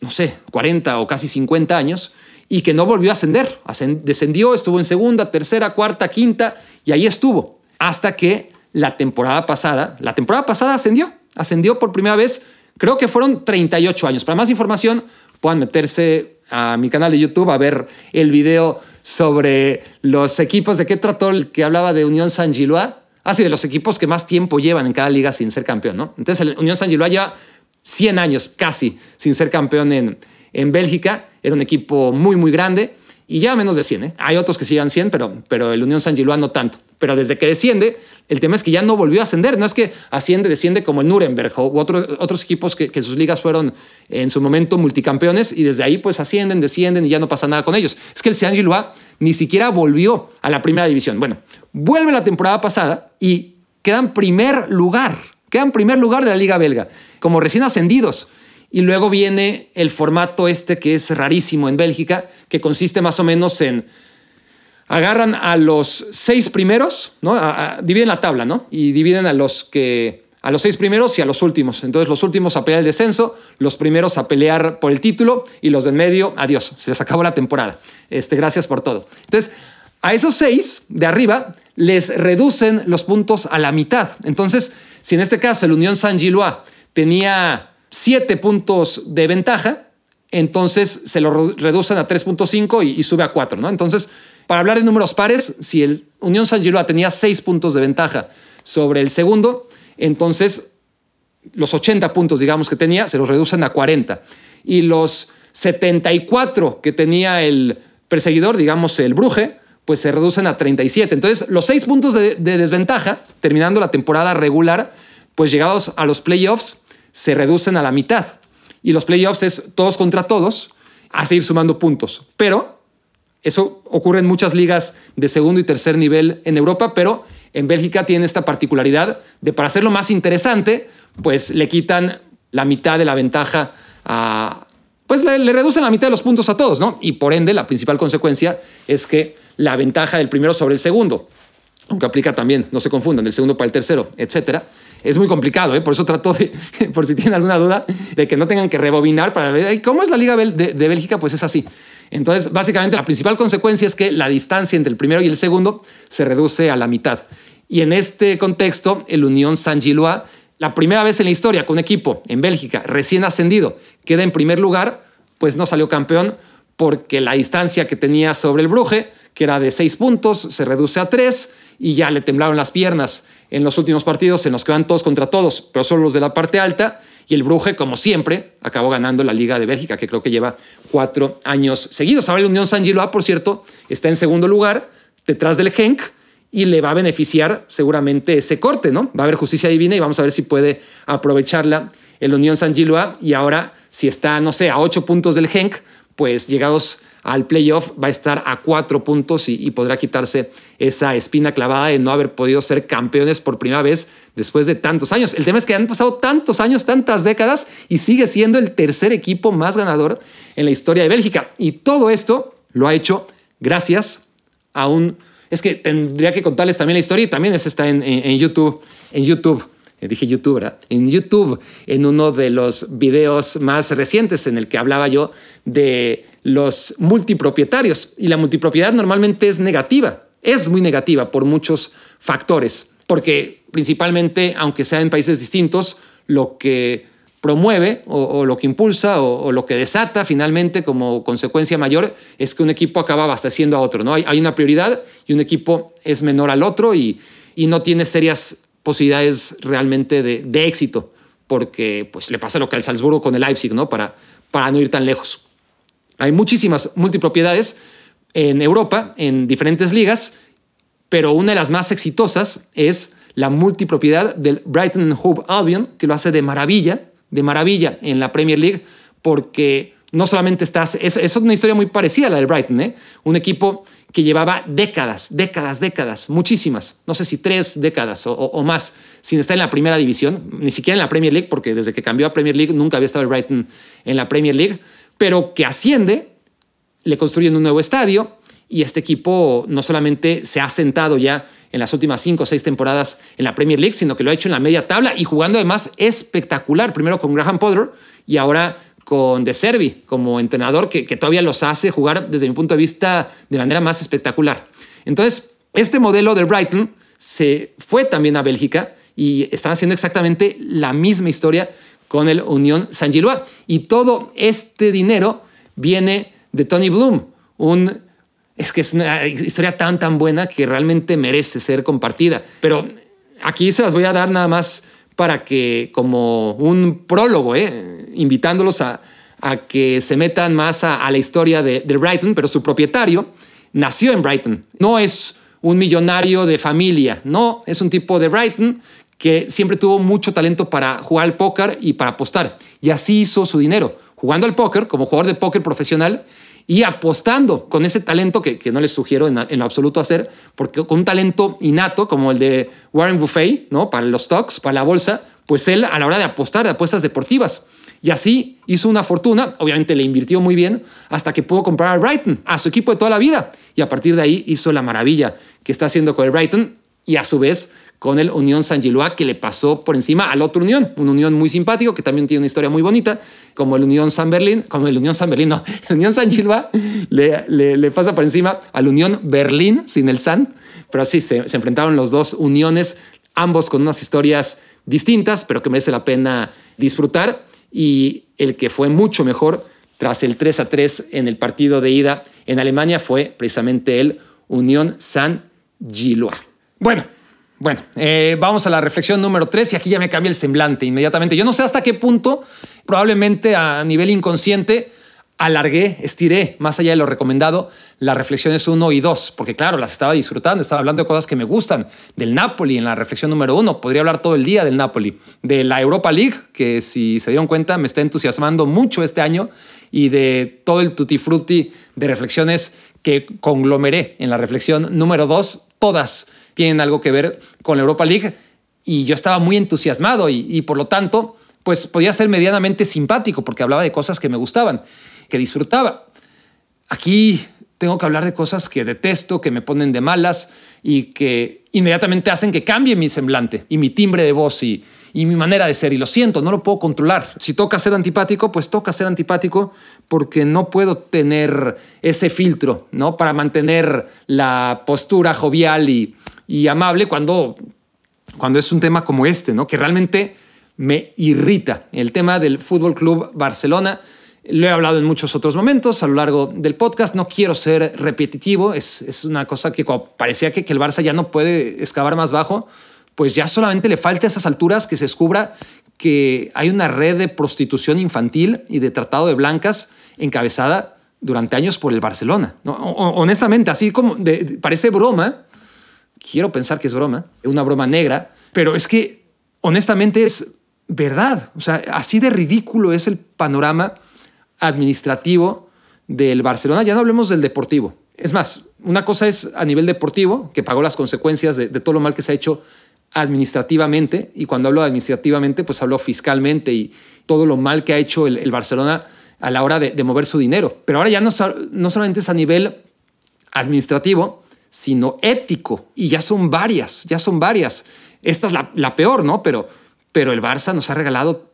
no sé, 40 o casi 50 años y que no volvió a ascender. Descendió, estuvo en segunda, tercera, cuarta, quinta y ahí estuvo. Hasta que la temporada pasada, la temporada pasada ascendió, ascendió por primera vez, creo que fueron 38 años. Para más información, puedan meterse a mi canal de YouTube a ver el video sobre los equipos de qué trató el que hablaba de Unión San Gilois. Ah, sí, de los equipos que más tiempo llevan en cada liga sin ser campeón, ¿no? Entonces, el Unión San Gilois lleva 100 años casi sin ser campeón en, en Bélgica. Era un equipo muy, muy grande y ya menos de 100. ¿eh? Hay otros que sí llevan 100, pero, pero el Unión San Giluán no tanto. Pero desde que desciende, el tema es que ya no volvió a ascender. No es que asciende, desciende como el Nuremberg otro, otros equipos que, sus ligas fueron en su momento multicampeones y desde ahí pues ascienden, descienden y ya no pasa nada con ellos. Es que el San Giluán ni siquiera volvió a la primera división. Bueno, vuelve la temporada pasada y queda en primer lugar. Queda en primer lugar de la liga belga como recién ascendidos. Y luego viene el formato este que es rarísimo en Bélgica, que consiste más o menos en agarran a los seis primeros, ¿no? dividen la tabla, ¿no? Y dividen a los que a los seis primeros y a los últimos. Entonces los últimos a pelear el descenso, los primeros a pelear por el título y los del medio, adiós, se les acabó la temporada. Este, gracias por todo. Entonces, a esos seis de arriba les reducen los puntos a la mitad. Entonces, si en este caso el Unión San Gilois tenía 7 puntos de ventaja, entonces se lo reducen a 3.5 y, sube a 4, ¿no? Entonces, para hablar de números pares, si el Unión San Giloa tenía 6 puntos de ventaja sobre el segundo, entonces los 80 puntos, digamos, que tenía, se los reducen a 40. Y los 74 que tenía el perseguidor, digamos, el Bruje, pues se reducen a 37. Entonces, los 6 puntos de desventaja, terminando la temporada regular, pues llegados a los playoffs, se reducen a la mitad. Y los playoffs es todos contra todos, a seguir sumando puntos. Pero eso ocurre en muchas ligas de segundo y tercer nivel en Europa, pero en Bélgica tiene esta particularidad de para hacerlo más interesante, pues le quitan la mitad de la ventaja a... Pues le, reducen la mitad de los puntos a todos, ¿no? Y por ende, la principal consecuencia es que la ventaja del primero sobre el segundo, aunque aplica también, no se confundan, del segundo para el tercero, etcétera, es muy complicado, ¿eh? por eso trato de, por si tienen alguna duda, de que no tengan que rebobinar para ver cómo es la Liga de, Bélgica, pues es así. Entonces, básicamente, la principal consecuencia es que la distancia entre el primero y el segundo se reduce a la mitad. Y en este contexto, el Unión Saint-Gillois, la primera vez en la historia que un equipo en Bélgica recién ascendido queda en primer lugar, pues no salió campeón porque la distancia que tenía sobre el Bruje, que era de seis puntos, se reduce a tres y ya le temblaron las piernas en los últimos partidos en los que van todos contra todos, pero solo los de la parte alta. Y el Bruje, como siempre, acabó ganando la Liga de Bélgica, que creo que lleva cuatro años seguidos. Ahora la Unión San Gilois, por cierto, está en segundo lugar, detrás del Genk, y le va a beneficiar seguramente ese corte, ¿no? Va a haber justicia divina y vamos a ver si puede aprovecharla el Unión San Gilois. Y ahora, si está, no sé, a ocho puntos del Genk, pues llegados al playoff va a estar a cuatro puntos y, podrá quitarse esa espina clavada de no haber podido ser campeones por primera vez después de tantos años. El tema es que han pasado tantos años, tantas décadas y sigue siendo el tercer equipo más ganador en la historia de Bélgica. Y todo esto lo ha hecho gracias a un... Es que tendría que contarles también la historia y también está en, en YouTube. En YouTube eh, dije YouTube, ¿verdad? En YouTube, en uno de los videos más recientes en el que hablaba yo de los multipropietarios. Y la multipropiedad normalmente es negativa, es muy negativa por muchos factores, porque principalmente, aunque sea en países distintos, lo que promueve o, lo que impulsa o, lo que desata finalmente como consecuencia mayor es que un equipo acaba abasteciendo a otro. ¿no? Hay, una prioridad y un equipo es menor al otro y, y no tiene serias posibilidades realmente de, éxito, porque pues, le pasa lo que al Salzburgo con el Leipzig, ¿no? Para, para no ir tan lejos. Hay muchísimas multipropiedades en Europa, en diferentes ligas, pero una de las más exitosas es la multipropiedad del Brighton Hove Albion, que lo hace de maravilla, de maravilla en la Premier League, porque no solamente estás, es, es una historia muy parecida a la del Brighton, ¿eh? un equipo que llevaba décadas, décadas, décadas, muchísimas, no sé si tres décadas o, más, sin estar en la primera división, ni siquiera en la Premier League, porque desde que cambió a Premier League nunca había estado el Brighton en la Premier League, pero que asciende, le construyen un nuevo estadio y este equipo no solamente se ha sentado ya en las últimas cinco o seis temporadas en la Premier League, sino que lo ha hecho en la media tabla y jugando además espectacular, primero con Graham Potter y ahora con De Servi como entrenador que, todavía los hace jugar desde mi punto de vista de manera más espectacular. Entonces, este modelo de Brighton se fue también a Bélgica y están haciendo exactamente la misma historia con el Unión San Gilois. Y todo este dinero viene de Tony Bloom, un es que es una historia tan tan buena que realmente merece ser compartida. Pero aquí se las voy a dar nada más para que como un prólogo, ¿eh? invitándolos a, que se metan más a, la historia de, Brighton, pero su propietario nació en Brighton. No es un millonario de familia, no, es un tipo de Brighton que siempre tuvo mucho talento para jugar al póker y para apostar. Y así hizo su dinero, jugando al póker como jugador de póker profesional y apostando con ese talento que, no les sugiero en, en, lo absoluto hacer, porque con un talento innato como el de Warren Buffet, ¿no? Para los stocks, para la bolsa, pues él a la hora de apostar de apuestas deportivas. Y así hizo una fortuna, obviamente le invirtió muy bien, hasta que pudo comprar al Brighton, a su equipo de toda la vida. Y a partir de ahí hizo la maravilla que está haciendo con el Brighton y a su vez con el Unión San Gilois que le pasó por encima al otro Unión, un Unión muy simpático que también tiene una historia muy bonita, como el Unión San Berlín, como el Unión San Berlín, no, el Unión San Gilois le, pasa por encima al Unión Berlín sin el San, pero sí, se, enfrentaron los dos uniones, ambos con unas historias distintas, pero que merece la pena disfrutar y el que fue mucho mejor tras el 3 a 3 en el partido de ida en Alemania fue precisamente el Unión San Gilois. Bueno, bueno, eh, vamos a la reflexión número 3 y aquí ya me cambia el semblante inmediatamente. Yo no sé hasta qué punto, probablemente a nivel inconsciente, alargué, estiré, más allá de lo recomendado, las reflexiones 1 y 2, porque claro, las estaba disfrutando, estaba hablando de cosas que me gustan, del Napoli en la reflexión número 1, podría hablar todo el día del Napoli, de la Europa League, que si se dieron cuenta me está entusiasmando mucho este año, y de todo el tutti frutti de reflexiones que conglomeré en la reflexión número 2, todas tienen algo que ver con la Europa League, y yo estaba muy entusiasmado y, por lo tanto, pues podía ser medianamente simpático porque hablaba de cosas que me gustaban que disfrutaba. Aquí tengo que hablar de cosas que detesto, que me ponen de malas y que inmediatamente hacen que cambie mi semblante y mi timbre de voz y, y mi manera de ser. Y lo siento, no lo puedo controlar. Si toca ser antipático, pues toca ser antipático porque no puedo tener ese filtro, ¿no? Para mantener la postura jovial y, y amable cuando, cuando es un tema como este, ¿no? Que realmente me irrita. El tema del Fútbol Club Barcelona lo he hablado en muchos otros momentos a lo largo del podcast. No quiero ser repetitivo. Es, es una cosa que parecía que, que, el Barça ya no puede excavar más bajo, pues ya solamente le falta a esas alturas que se descubra que hay una red de prostitución infantil y de tratado de blancas encabezada durante años por el Barcelona. ¿no? Honestamente, así como parece broma, quiero pensar que es broma, una broma negra, pero es que honestamente es verdad. O sea, así de ridículo es el panorama administrativo del Barcelona, ya no hablemos del deportivo. Es más, una cosa es a nivel deportivo, que pagó las consecuencias de, todo lo mal que se ha hecho administrativamente, y cuando hablo administrativamente, pues hablo fiscalmente y todo lo mal que ha hecho el, Barcelona a la hora de, mover su dinero. Pero ahora ya no, no solamente es a nivel administrativo, sino ético, y ya son varias, ya son varias. Esta es la, peor, ¿no? Pero, pero el Barça nos ha regalado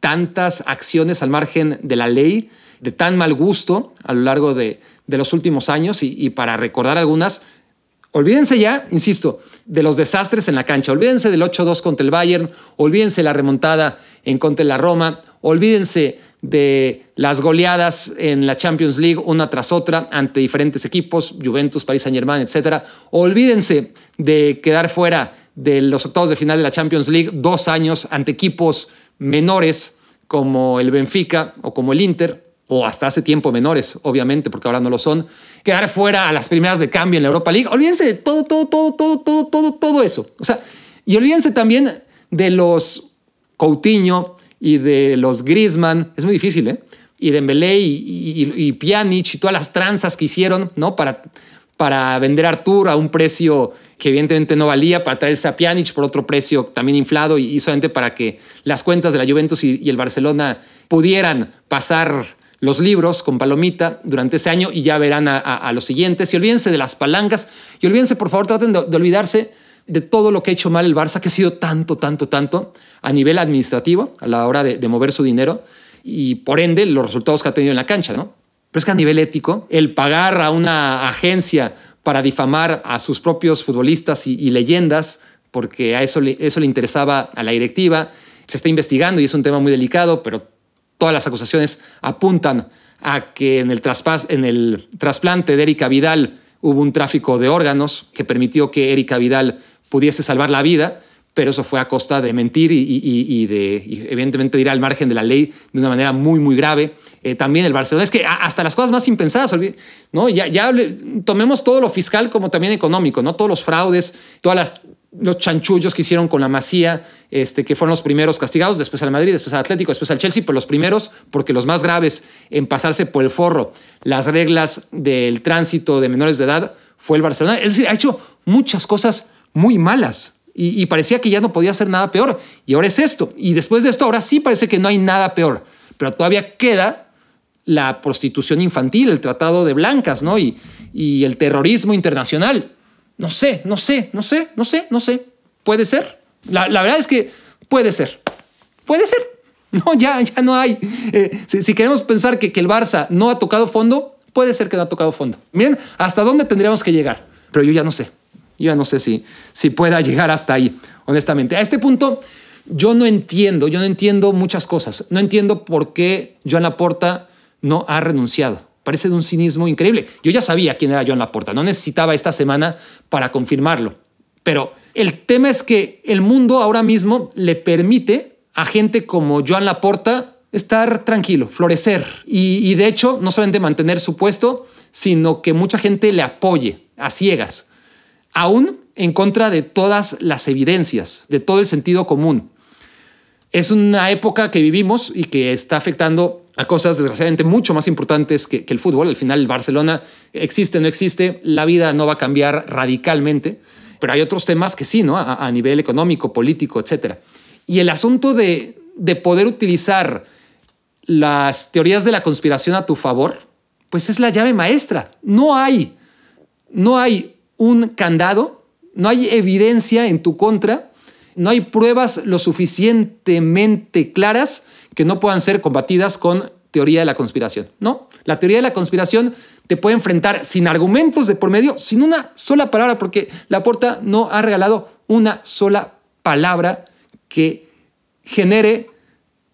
tantas acciones al margen de la ley, de tan mal gusto a lo largo de, los últimos años. Y, para recordar algunas, olvídense ya, insisto, de los desastres en la cancha, olvídense del 8-2 contra el Bayern, olvídense la remontada en contra la Roma, olvídense de las goleadas en la Champions League una tras otra ante diferentes equipos, Juventus, Paris Saint-Germain, etc. Olvídense de quedar fuera de los octavos de final de la Champions League dos años ante equipos menores como el Benfica o como el Inter, o hasta hace tiempo menores, obviamente, porque ahora no lo son, quedar fuera a las primeras de cambio en la Europa League. Olvídense de todo, todo, todo, todo, todo, todo, todo eso. O sea, y olvídense también de los Coutinho y de los Griezmann. Es muy difícil, ¿eh? Y Dembélé y, y, y Pjanic y todas las tranzas que hicieron, ¿no? Para, para vender a Artur a un precio que evidentemente no valía, para traerse a Pjanic por otro precio también inflado y, solamente para que las cuentas de la Juventus y, el Barcelona pudieran pasar los libros con palomita durante ese año y ya verán a, los siguientes. Y olvídense de las palancas y olvídense, por favor, traten de, olvidarse de todo lo que ha hecho mal el Barça, que ha sido tanto, tanto, tanto a nivel administrativo a la hora de, mover su dinero y por ende los resultados que ha tenido en la cancha, ¿no? Pero es que a nivel ético, el pagar a una agencia para difamar a sus propios futbolistas y, leyendas, porque a eso le, eso le interesaba a la directiva, se está investigando y es un tema muy delicado, pero todas las acusaciones apuntan a que en el, en el trasplante de Erika Vidal hubo un tráfico de órganos que permitió que Erika Vidal pudiese salvar la vida pero eso fue a costa de mentir y, de, evidentemente, ir al margen de la ley de una manera muy, muy grave. Eh, también el Barcelona, es que hasta las cosas más impensadas, ¿no? Ya, tomemos todo lo fiscal como también económico, ¿no? Todos los fraudes, todas los chanchullos que hicieron con la Masía, este, que fueron los primeros castigados, después al Madrid, después al Atlético, después al Chelsea, pero los primeros, porque los más graves en pasarse por el forro las reglas del tránsito de menores de edad, fue el Barcelona. Es decir, ha hecho muchas cosas muy malas, y, parecía que ya no podía ser nada peor. Y ahora es esto. Y después de esto, ahora sí parece que no hay nada peor. Pero todavía queda la prostitución infantil, el tratado de blancas, ¿no? Y, y el terrorismo internacional. No sé, no sé, no sé, no sé, no sé. Puede ser. La, verdad es que puede ser. Puede ser. No, ya, ya no hay. Eh, si, queremos pensar que, que el Barça no ha tocado fondo, puede ser que no ha tocado fondo. Miren, hasta dónde tendríamos que llegar. Pero yo ya no sé. Yo no sé si, si pueda llegar hasta ahí, honestamente. A este punto, yo no entiendo, yo no entiendo muchas cosas. No entiendo por qué Joan Laporta no ha renunciado. Parece de un cinismo increíble. Yo ya sabía quién era Joan Laporta, no necesitaba esta semana para confirmarlo. Pero el tema es que el mundo ahora mismo le permite a gente como Joan Laporta estar tranquilo, florecer y, y de hecho no solamente mantener su puesto, sino que mucha gente le apoye a ciegas aún en contra de todas las evidencias, de todo el sentido común. Es una época que vivimos y que está afectando a cosas desgraciadamente mucho más importantes que, el fútbol. Al final, el Barcelona existe, no existe, la vida no va a cambiar radicalmente, pero hay otros temas que sí, ¿no? A, nivel económico, político, etc. Y el asunto de, de poder utilizar las teorías de la conspiración a tu favor, pues es la llave maestra. No hay, no hay un candado, no hay evidencia en tu contra, no hay pruebas lo suficientemente claras que no puedan ser combatidas con teoría de la conspiración. No, la teoría de la conspiración te puede enfrentar sin argumentos de por medio, sin una sola palabra, porque la porta no ha regalado una sola palabra que genere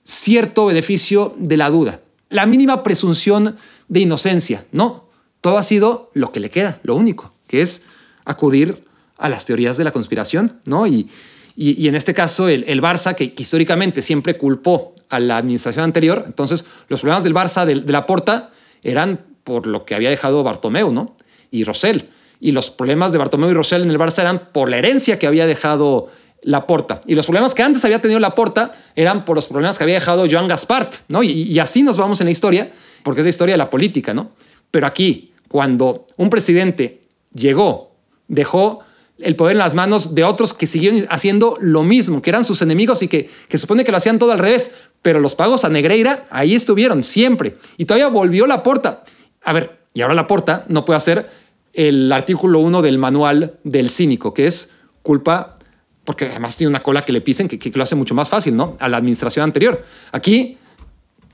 cierto beneficio de la duda. La mínima presunción de inocencia, no. Todo ha sido lo que le queda, lo único, que es acudir a las teorías de la conspiración, ¿no? Y, y, en este caso, el, el Barça, que, históricamente siempre culpó a la administración anterior, entonces los problemas del Barça, de, la Porta, eran por lo que había dejado Bartomeu, ¿no? Y Rosell. Y los problemas de Bartomeu y Rosell en el Barça eran por la herencia que había dejado la Porta. Y los problemas que antes había tenido la Porta eran por los problemas que había dejado Joan Gaspart, ¿no? Y, y así nos vamos en la historia. porque es la historia de la política, ¿no? Pero aquí, cuando un presidente llegó, dejó el poder en las manos de otros que siguieron haciendo lo mismo, que eran sus enemigos y que, que supone que lo hacían todo al revés, pero los pagos a Negreira ahí estuvieron siempre. Y todavía volvió la porta. A ver, y ahora la porta no puede hacer el artículo 1 del manual del cínico, que es culpa, porque además tiene una cola que le pisen, que, que lo hace mucho más fácil, ¿no? A la administración anterior. Aquí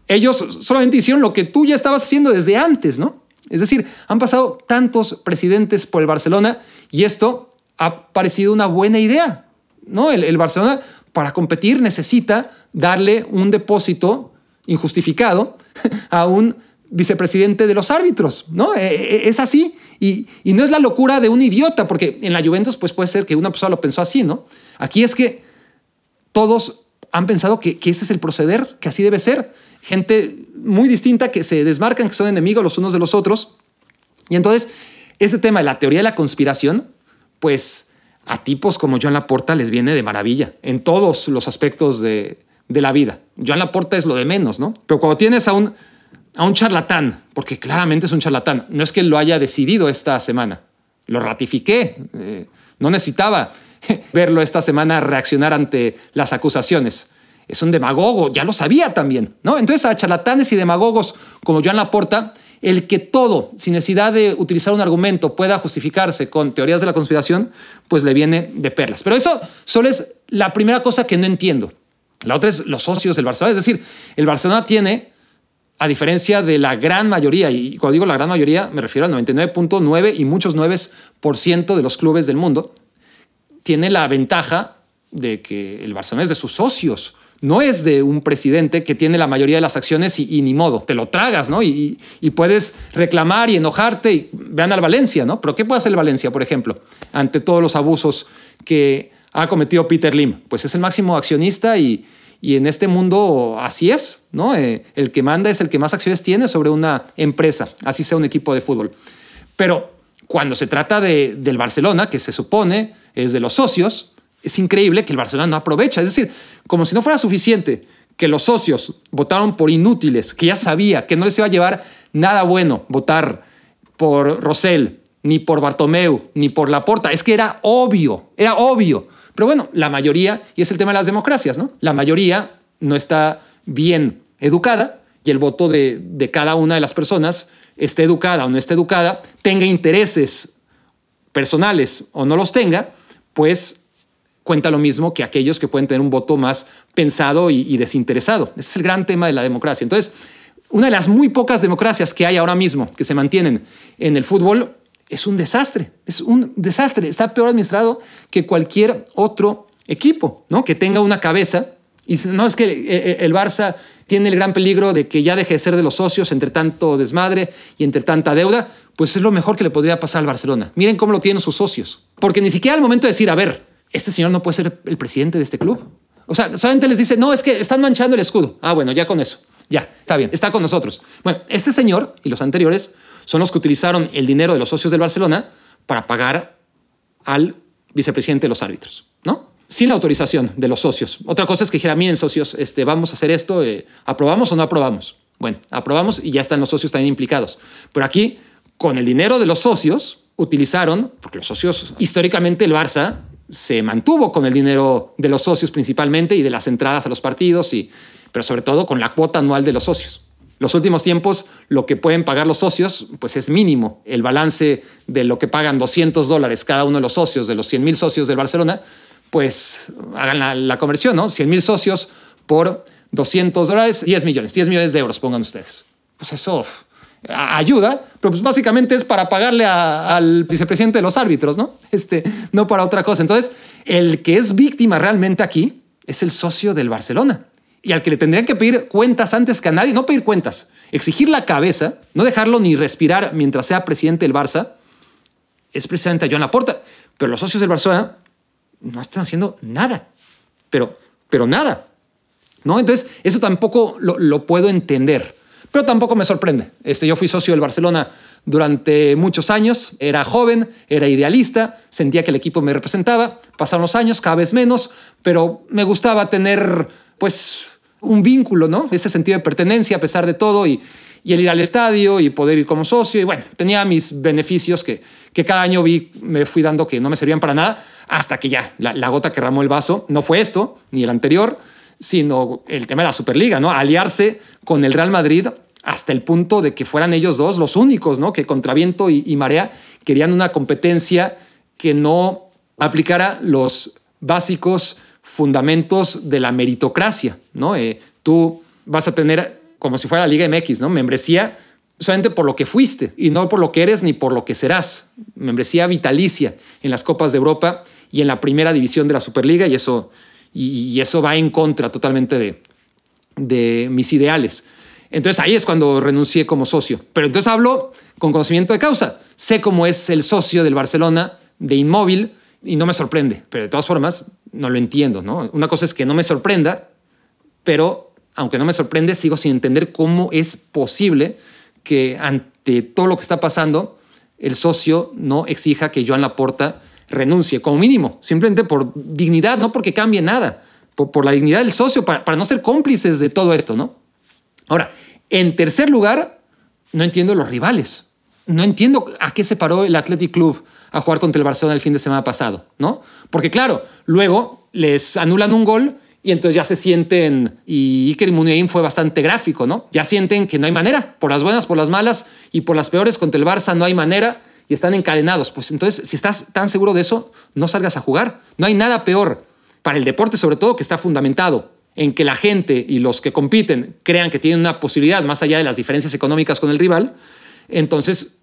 ellos solamente hicieron lo que tú ya estabas haciendo desde antes, ¿no? Es decir, han pasado tantos presidentes por el Barcelona y esto ha parecido una buena idea. ¿no? El, Barcelona, para competir, necesita darle un depósito injustificado a un vicepresidente de los árbitros. ¿no? E, e, es así. Y, no es la locura de un idiota, porque en la Juventus pues puede ser que una persona lo pensó así, ¿no? Aquí es que todos han pensado que, que, ese es el proceder, que así debe ser. Gente muy distinta que se desmarcan, que son enemigos los unos de los otros. Y entonces, este tema de la teoría de la conspiración pues a tipos como Joan Laporta les viene de maravilla en todos los aspectos de, la vida. Joan Laporta es lo de menos, ¿no? Pero cuando tienes a un, a un charlatán, porque claramente es un charlatán, no es que lo haya decidido esta semana, lo ratifiqué, eh, no necesitaba verlo esta semana reaccionar ante las acusaciones. Es un demagogo, ya lo sabía también, ¿no? Entonces a charlatanes y demagogos como Joan Laporta el que todo, sin necesidad de utilizar un argumento, pueda justificarse con teorías de la conspiración, pues le viene de perlas. Pero eso solo es la primera cosa que no entiendo. La otra es los socios del Barcelona. Es decir, el Barcelona tiene, a diferencia de la gran mayoría, y cuando digo la gran mayoría me refiero al 99.9 y muchos 9% de los clubes del mundo, tiene la ventaja de que el Barcelona es de sus socios no es de un presidente que tiene la mayoría de las acciones y, ni modo, te lo tragas, ¿no? Y, puedes reclamar y enojarte y vean al Valencia, ¿no? Pero ¿qué puede hacer el Valencia, por ejemplo, ante todos los abusos que ha cometido Peter Lim? Pues es el máximo accionista y, en este mundo así es, ¿no? Eh, el que manda es el que más acciones tiene sobre una empresa, así sea un equipo de fútbol. Pero cuando se trata de, del Barcelona, que se supone es de los socios, es increíble que el Barcelona no aprovecha. Es decir, como si no fuera suficiente que los socios votaron por inútiles, que ya sabía que no les iba a llevar nada bueno votar por Rosell, ni por Bartomeu, ni por Laporta. Es que era obvio, era obvio. Pero bueno, la mayoría, y es el tema de las democracias, ¿no? La mayoría no está bien educada y el voto de, de cada una de las personas, esté educada o no esté educada, tenga intereses personales o no los tenga, pues cuenta lo mismo que aquellos que pueden tener un voto más pensado y, desinteresado. Ese es el gran tema de la democracia. Entonces, una de las muy pocas democracias que hay ahora mismo que se mantienen en el fútbol es un desastre. Es un desastre. Está peor administrado que cualquier otro equipo, ¿no? Que tenga una cabeza. Y no es que eh, eh, el Barça tiene el gran peligro de que ya deje de ser de los socios entre tanto desmadre y entre tanta deuda, pues es lo mejor que le podría pasar al Barcelona. Miren cómo lo tienen sus socios. Porque ni siquiera al momento de decir, a ver, este señor no puede ser el presidente de este club. O sea, solamente les dice, no, es que están manchando el escudo. Ah, bueno, ya con eso. Ya, está bien, está con nosotros. Bueno, este señor y los anteriores son los que utilizaron el dinero de los socios del Barcelona para pagar al vicepresidente de los árbitros, ¿no? Sin la autorización de los socios. Otra cosa es que dijera, miren, socios, este, vamos a hacer esto, eh, ¿aprobamos o no aprobamos? Bueno, aprobamos y ya están los socios también implicados. Pero aquí, con el dinero de los socios, utilizaron, porque los socios, históricamente el Barça se mantuvo con el dinero de los socios principalmente y de las entradas a los partidos, y, pero sobre todo con la cuota anual de los socios. Los últimos tiempos, lo que pueden pagar los socios, pues es mínimo. El balance de lo que pagan 200 dólares cada uno de los socios, de los 100 mil socios del Barcelona, pues hagan la, conversión, ¿no? 100 mil socios por 200 dólares, 10 millones, 10 millones de euros, pongan ustedes. Pues eso ayuda, pero pues básicamente es para pagarle al vicepresidente de los árbitros, ¿no? Este, no para otra cosa. Entonces, el que es víctima realmente aquí es el socio del Barcelona y al que le tendrían que pedir cuentas antes que a nadie, no pedir cuentas, exigir la cabeza, no dejarlo ni respirar mientras sea presidente del Barça, es precisamente a Joan Laporta. Pero los socios del Barcelona no están haciendo nada, pero, pero nada. ¿no? Entonces, eso tampoco lo, lo puedo entender. Pero tampoco me sorprende. Este, yo fui socio del Barcelona durante muchos años, era joven, era idealista, sentía que el equipo me representaba, pasaron los años, cada vez menos, pero me gustaba tener pues un vínculo, ¿no? Ese sentido de pertenencia a pesar de todo y, el ir al estadio y poder ir como socio. Y bueno, tenía mis beneficios que, que cada año vi, me fui dando que no me servían para nada, hasta que ya la, la gota que ramó el vaso no fue esto, ni el anterior, sino el tema de la Superliga, ¿no? Aliarse con el Real Madrid hasta el punto de que fueran ellos dos los únicos, ¿no? Que contra viento y, marea querían una competencia que no aplicara los básicos fundamentos de la meritocracia, ¿no? Eh, tú vas a tener, como si fuera la Liga MX, ¿no? Membresía solamente por lo que fuiste y no por lo que eres ni por lo que serás. Membresía vitalicia en las Copas de Europa y en la primera división de la Superliga y eso, y, eso va en contra totalmente de, de mis ideales. Entonces ahí es cuando renuncié como socio. Pero entonces hablo con conocimiento de causa. Sé cómo es el socio del Barcelona de inmóvil y no me sorprende. Pero de todas formas, no lo entiendo. ¿no? Una cosa es que no me sorprenda, pero aunque no me sorprende, sigo sin entender cómo es posible que ante todo lo que está pasando, el socio no exija que Joan Laporta renuncie, como mínimo, simplemente por dignidad, no porque cambie nada, por, la dignidad del socio, para, para no ser cómplices de todo esto, ¿no? Ahora, en tercer lugar, no entiendo los rivales. No entiendo a qué se paró el Athletic Club a jugar contra el Barcelona el fin de semana pasado, ¿no? Porque claro, luego les anulan un gol y entonces ya se sienten, y Iker Muniain fue bastante gráfico, ¿no? Ya sienten que no hay manera, por las buenas, por las malas y por las peores contra el Barça no hay manera y están encadenados. Pues entonces, si estás tan seguro de eso, no salgas a jugar. No hay nada peor para el deporte, sobre todo, que está fundamentado en que la gente y los que compiten crean que tienen una posibilidad más allá de las diferencias económicas con el rival, entonces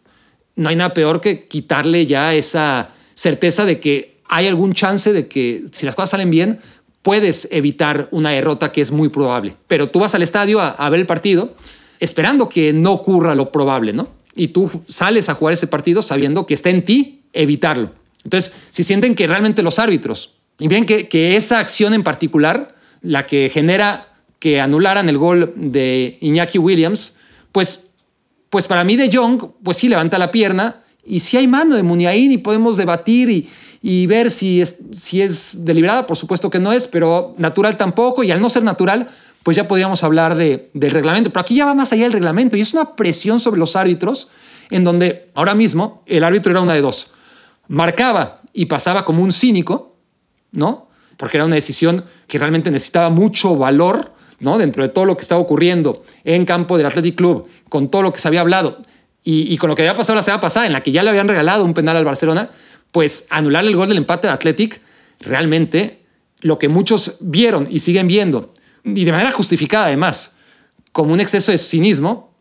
no hay nada peor que quitarle ya esa certeza de que hay algún chance de que si las cosas salen bien, puedes evitar una derrota que es muy probable. Pero tú vas al estadio a, ver el partido esperando que no ocurra lo probable, ¿no? Y tú sales a jugar ese partido sabiendo que está en ti evitarlo. Entonces, si sienten que realmente los árbitros, y bien que, esa acción en particular, la que genera que anularan el gol de Iñaki Williams, pues, pues para mí de Jong, pues sí levanta la pierna y si hay mano de Muniain y podemos debatir y, ver si es, si es deliberada, por supuesto que no es, pero natural tampoco y al no ser natural, pues ya podríamos hablar de, del reglamento, pero aquí ya va más allá del reglamento y es una presión sobre los árbitros en donde ahora mismo el árbitro era una de dos, marcaba y pasaba como un cínico, ¿no? porque era una decisión que realmente necesitaba mucho valor, ¿no? Dentro de todo lo que estaba ocurriendo en campo del Athletic Club, con todo lo que se había hablado y, con lo que había pasado la semana pasada, en la que ya le habían regalado un penal al Barcelona, pues anular el gol del empate de Athletic, realmente lo que muchos vieron y siguen viendo, y de manera justificada además, como un exceso de cinismo,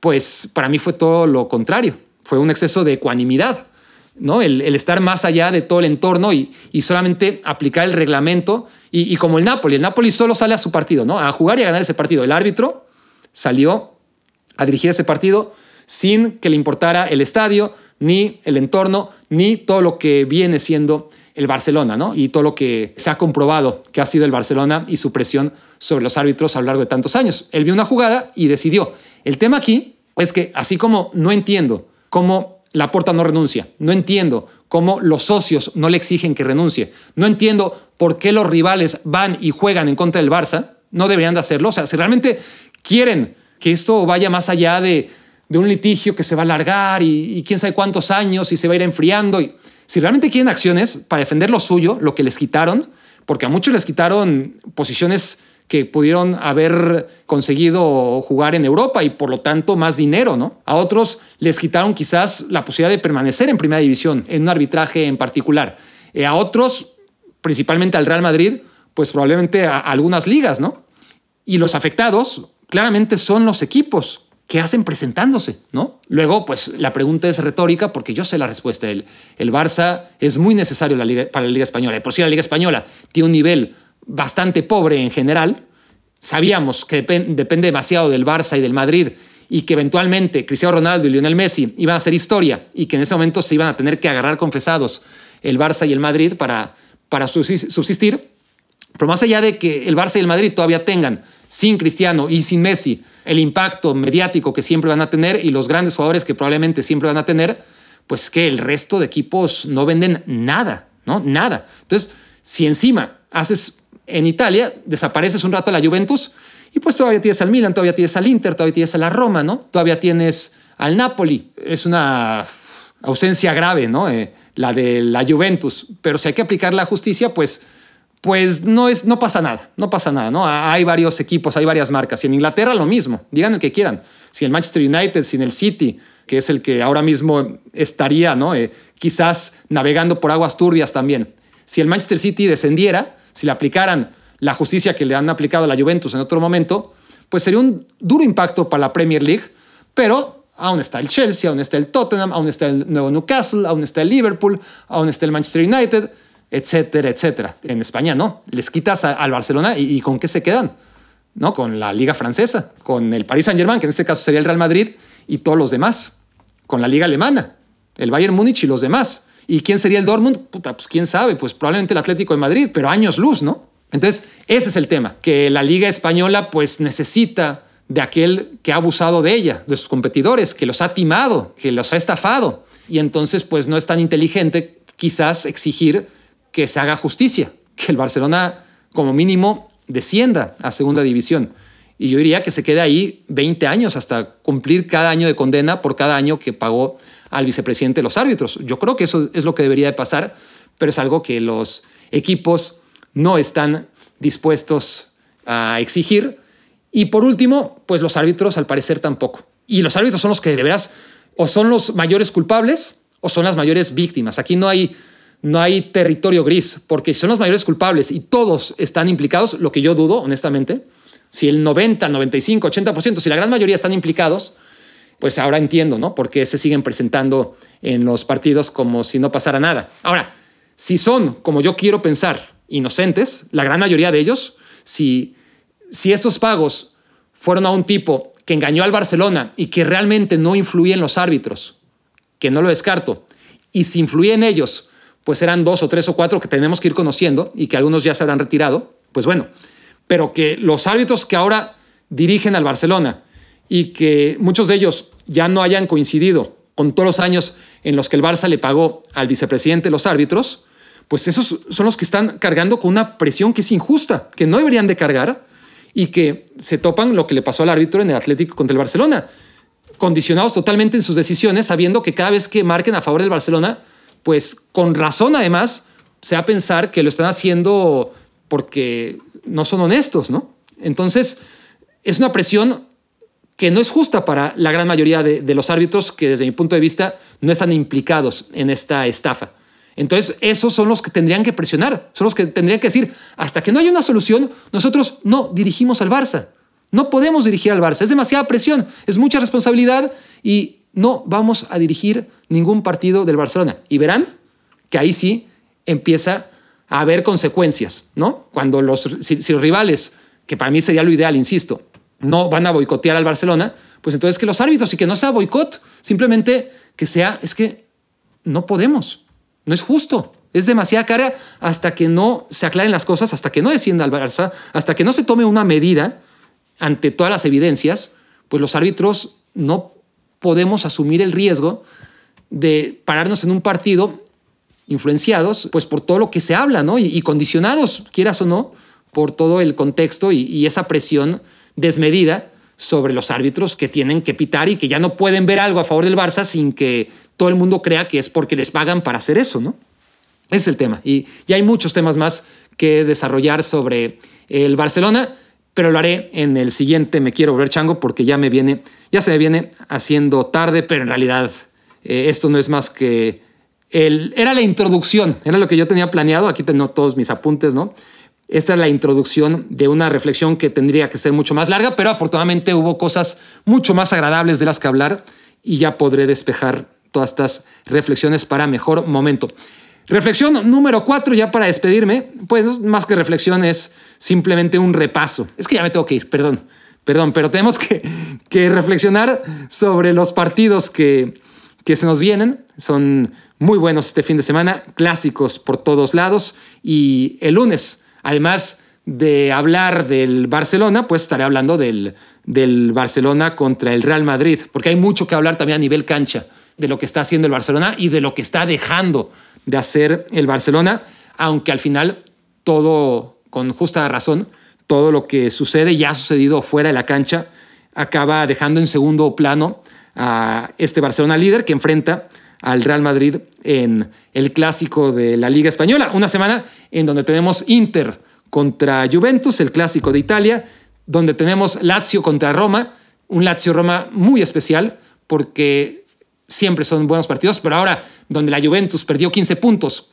pues para mí fue todo lo contrario, fue un exceso de ecuanimidad ¿no? El, estar más allá de todo el entorno y, solamente aplicar el reglamento. Y, como el Napoli, el Napoli solo sale a su partido, ¿no? A jugar y a ganar ese partido. El árbitro salió a dirigir ese partido sin que le importara el estadio, ni el entorno, ni todo lo que viene siendo el Barcelona, ¿no? Y todo lo que se ha comprobado que ha sido el Barcelona y su presión sobre los árbitros a lo largo de tantos años. Él vio una jugada y decidió. El tema aquí es que así como no entiendo cómo la Porta no renuncia. No entiendo cómo los socios no le exigen que renuncie. No entiendo por qué los rivales van y juegan en contra del Barça. No deberían de hacerlo. O sea, si realmente quieren que esto vaya más allá de, un litigio que se va a alargar y, y, quién sabe cuántos años y se va a ir enfriando. Y, si realmente quieren acciones para defender lo suyo, lo que les quitaron, porque a muchos les quitaron posiciones que pudieron haber conseguido jugar en Europa y por lo tanto más dinero, ¿no? A otros les quitaron quizás la posibilidad de permanecer en primera división, en un arbitraje en particular. Eh, a otros, principalmente al Real Madrid, pues probablemente a, algunas ligas, ¿no? Y los afectados claramente son los equipos que hacen presentándose, ¿no? Luego, pues la pregunta es retórica porque yo sé la respuesta. El, el Barça es muy necesario para la Liga Española. por si la Liga Española tiene un nivel bastante pobre en general. Sabíamos que depende demasiado del Barça y del Madrid y que eventualmente Cristiano Ronaldo y Lionel Messi iban a hacer historia y que en ese momento se iban a tener que agarrar confesados el Barça y el Madrid para, para subsistir. Pero más allá de que el Barça y el Madrid todavía tengan, sin Cristiano y sin Messi, el impacto mediático que siempre van a tener y los grandes jugadores que probablemente siempre van a tener, pues que el resto de equipos no venden nada, ¿no? Nada. Entonces, si encima haces en Italia, desapareces un rato la Juventus Y pues todavía tienes al Milan, todavía tienes al Inter, todavía tienes a la Roma, ¿no? Todavía tienes al Napoli. Es una ausencia grave, ¿no? Eh, la de la Juventus. Pero si hay que aplicar la justicia, pues, pues no, es, no pasa nada, no pasa nada, ¿no? Hay varios equipos, hay varias marcas. Y en Inglaterra lo mismo, digan el que quieran. Si el Manchester United, sin el City, que es el que ahora mismo estaría, ¿no? Eh, quizás navegando por aguas turbias también. Si el Manchester City descendiera, si le aplicaran la justicia que le han aplicado a la Juventus en otro momento, pues sería un duro impacto para la Premier League, pero aún está el Chelsea, aún está el Tottenham, aún está el nuevo Newcastle, aún está el Liverpool, aún está el Manchester United, etcétera, etcétera. En España no, les quitas al Barcelona y, y, ¿con qué se quedan? ¿No? Con la Liga Francesa, con el Paris Saint-Germain, que en este caso sería el Real Madrid, y todos los demás, con la Liga Alemana, el Bayern Múnich y los demás. ¿Y quién sería el Dortmund? Puta, pues quién sabe, pues probablemente el Atlético de Madrid, pero años luz, ¿no? Entonces, ese es el tema, que la Liga Española pues necesita de aquel que ha abusado de ella, de sus competidores, que los ha timado, que los ha estafado. Y entonces pues no es tan inteligente quizás exigir que se haga justicia, que el Barcelona como mínimo descienda a segunda división. Y yo diría que se quede ahí 20 años hasta cumplir cada año de condena por cada año que pagó al vicepresidente de los árbitros. Yo creo que eso es lo que debería de pasar, pero es algo que los equipos no están dispuestos a exigir. Y por último, pues los árbitros al parecer tampoco. Y los árbitros son los que de veras o son los mayores culpables o son las mayores víctimas. Aquí no hay, no hay territorio gris, porque si son los mayores culpables y todos están implicados, lo que yo dudo, honestamente, si el 90, 95, 80%, si la gran mayoría están implicados, pues ahora entiendo, ¿no? Por qué se siguen presentando en los partidos como si no pasara nada. Ahora, si son, como yo quiero pensar, inocentes, la gran mayoría de ellos, si, si estos pagos fueron a un tipo que engañó al Barcelona y que realmente no influía en los árbitros, que no lo descarto, y si influía en ellos, pues eran dos o tres o cuatro que tenemos que ir conociendo y que algunos ya se habrán retirado, pues bueno, pero que los árbitros que ahora dirigen al Barcelona y que muchos de ellos ya no hayan coincidido con todos los años en los que el Barça le pagó al vicepresidente los árbitros, pues esos son los que están cargando con una presión que es injusta, que no deberían de cargar y que se topan lo que le pasó al árbitro en el Atlético contra el Barcelona, condicionados totalmente en sus decisiones, sabiendo que cada vez que marquen a favor del Barcelona, pues con razón además, se va a pensar que lo están haciendo porque no son honestos, ¿no? Entonces, es una presión que no es justa para la gran mayoría de, de los árbitros que desde mi punto de vista no están implicados en esta estafa. Entonces, esos son los que tendrían que presionar, son los que tendrían que decir, hasta que no haya una solución, nosotros no dirigimos al Barça. No podemos dirigir al Barça, es demasiada presión, es mucha responsabilidad y no vamos a dirigir ningún partido del Barcelona. Y verán que ahí sí empieza a haber consecuencias, ¿no? Cuando los, rivales, que para mí sería lo ideal, insisto, no van a boicotear al Barcelona, pues entonces que los árbitros y que no sea boicot, simplemente que sea, es que no podemos. No es justo. Es demasiada cara hasta que no se aclaren las cosas, hasta que no descienda al Barça, hasta que no se tome una medida ante todas las evidencias, pues los árbitros no podemos asumir el riesgo de pararnos en un partido influenciados pues por todo lo que se habla, ¿no? Y, condicionados, quieras o no, por todo el contexto y, y esa presión desmedida sobre los árbitros que tienen que pitar y que ya no pueden ver algo a favor del Barça sin que todo el mundo crea que es porque les pagan para hacer eso, ¿no? Ese es el tema. Y, ya hay muchos temas más que desarrollar sobre el Barcelona, pero lo haré en el siguiente Me Quiero Volver Chango porque ya me viene, ya se me viene haciendo tarde, pero en realidad eh, esto no es más que el, era la introducción, era lo que yo tenía planeado. Aquí tengo todos mis apuntes, ¿no? Esta es la introducción de una reflexión que tendría que ser mucho más larga, pero afortunadamente hubo cosas mucho más agradables de las que hablar y ya podré despejar todas estas reflexiones para mejor momento. Reflexión número cuatro, ya para despedirme, pues más que reflexión es simplemente un repaso. Es que ya me tengo que ir, perdón, perdón, pero tenemos que, que reflexionar sobre los partidos que, que se nos vienen. Son muy buenos este fin de semana, clásicos por todos lados. Y el lunes, además de hablar del Barcelona, pues estaré hablando del, del Barcelona contra el Real Madrid, porque hay mucho que hablar también a nivel cancha de lo que está haciendo el Barcelona y de lo que está dejando de hacer el Barcelona, aunque al final todo, con justa razón, todo lo que sucede y ha sucedido fuera de la cancha acaba dejando en segundo plano a este Barcelona líder que enfrenta al Real Madrid en el clásico de la Liga Española. Una semana en donde tenemos Inter contra Juventus, el clásico de Italia, donde tenemos Lazio contra Roma, un Lazio-Roma muy especial porque siempre son buenos partidos, pero ahora donde la Juventus perdió 15 puntos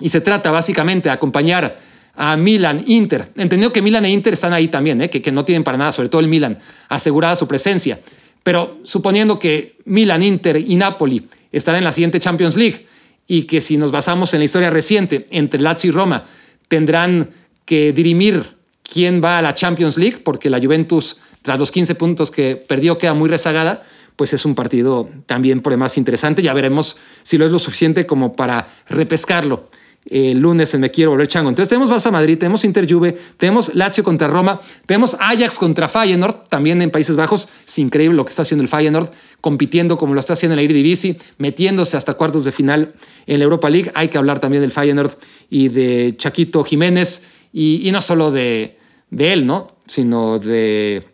y se trata básicamente de acompañar a Milan, Inter. Entendido que Milan e Inter están ahí también, ¿eh? que, que no tienen para nada, sobre todo el Milan, asegurada su presencia. Pero suponiendo que Milan, Inter y Napoli están en la siguiente Champions League y que si nos basamos en la historia reciente entre Lazio y Roma, tendrán que dirimir quién va a la Champions League, porque la Juventus, tras los 15 puntos que perdió, queda muy rezagada, pues es un partido también por demás interesante. Ya veremos si lo es lo suficiente como para repescarlo el lunes en Me Quiero Volver Chango. Entonces tenemos Barça Madrid, tenemos Inter Juve, tenemos Lazio contra Roma, tenemos Ajax contra Feyenoord, también en Países Bajos. Es increíble lo que está haciendo el Feyenoord, compitiendo como lo está haciendo en la Eredivisie, metiéndose hasta cuartos de final en la Europa League. Hay que hablar también del Feyenoord y de Chaquito Jiménez y, no solo de, de, él, ¿no? Sino de,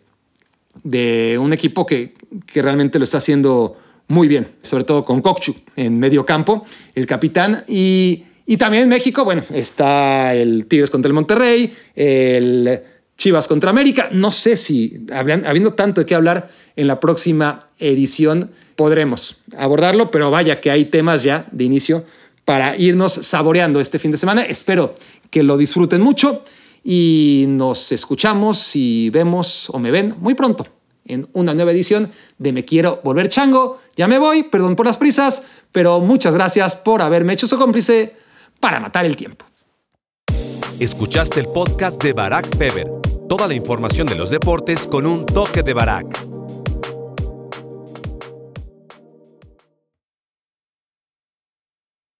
de un equipo que, que realmente lo está haciendo muy bien, sobre todo con Kokchu en medio campo, el capitán y y también en México, bueno, está el Tigres contra el Monterrey, el Chivas contra América. No sé si, habiendo tanto de qué hablar, en la próxima edición podremos abordarlo, pero vaya que hay temas ya de inicio para irnos saboreando este fin de semana. Espero que lo disfruten mucho y nos escuchamos y vemos o me ven muy pronto en una nueva edición de Me Quiero Volver Chango. Ya me voy, perdón por las prisas, pero muchas gracias por haberme hecho su cómplice para matar el tiempo. Escuchaste el podcast de Barack Feber. Toda la información de los deportes con un toque de Barack.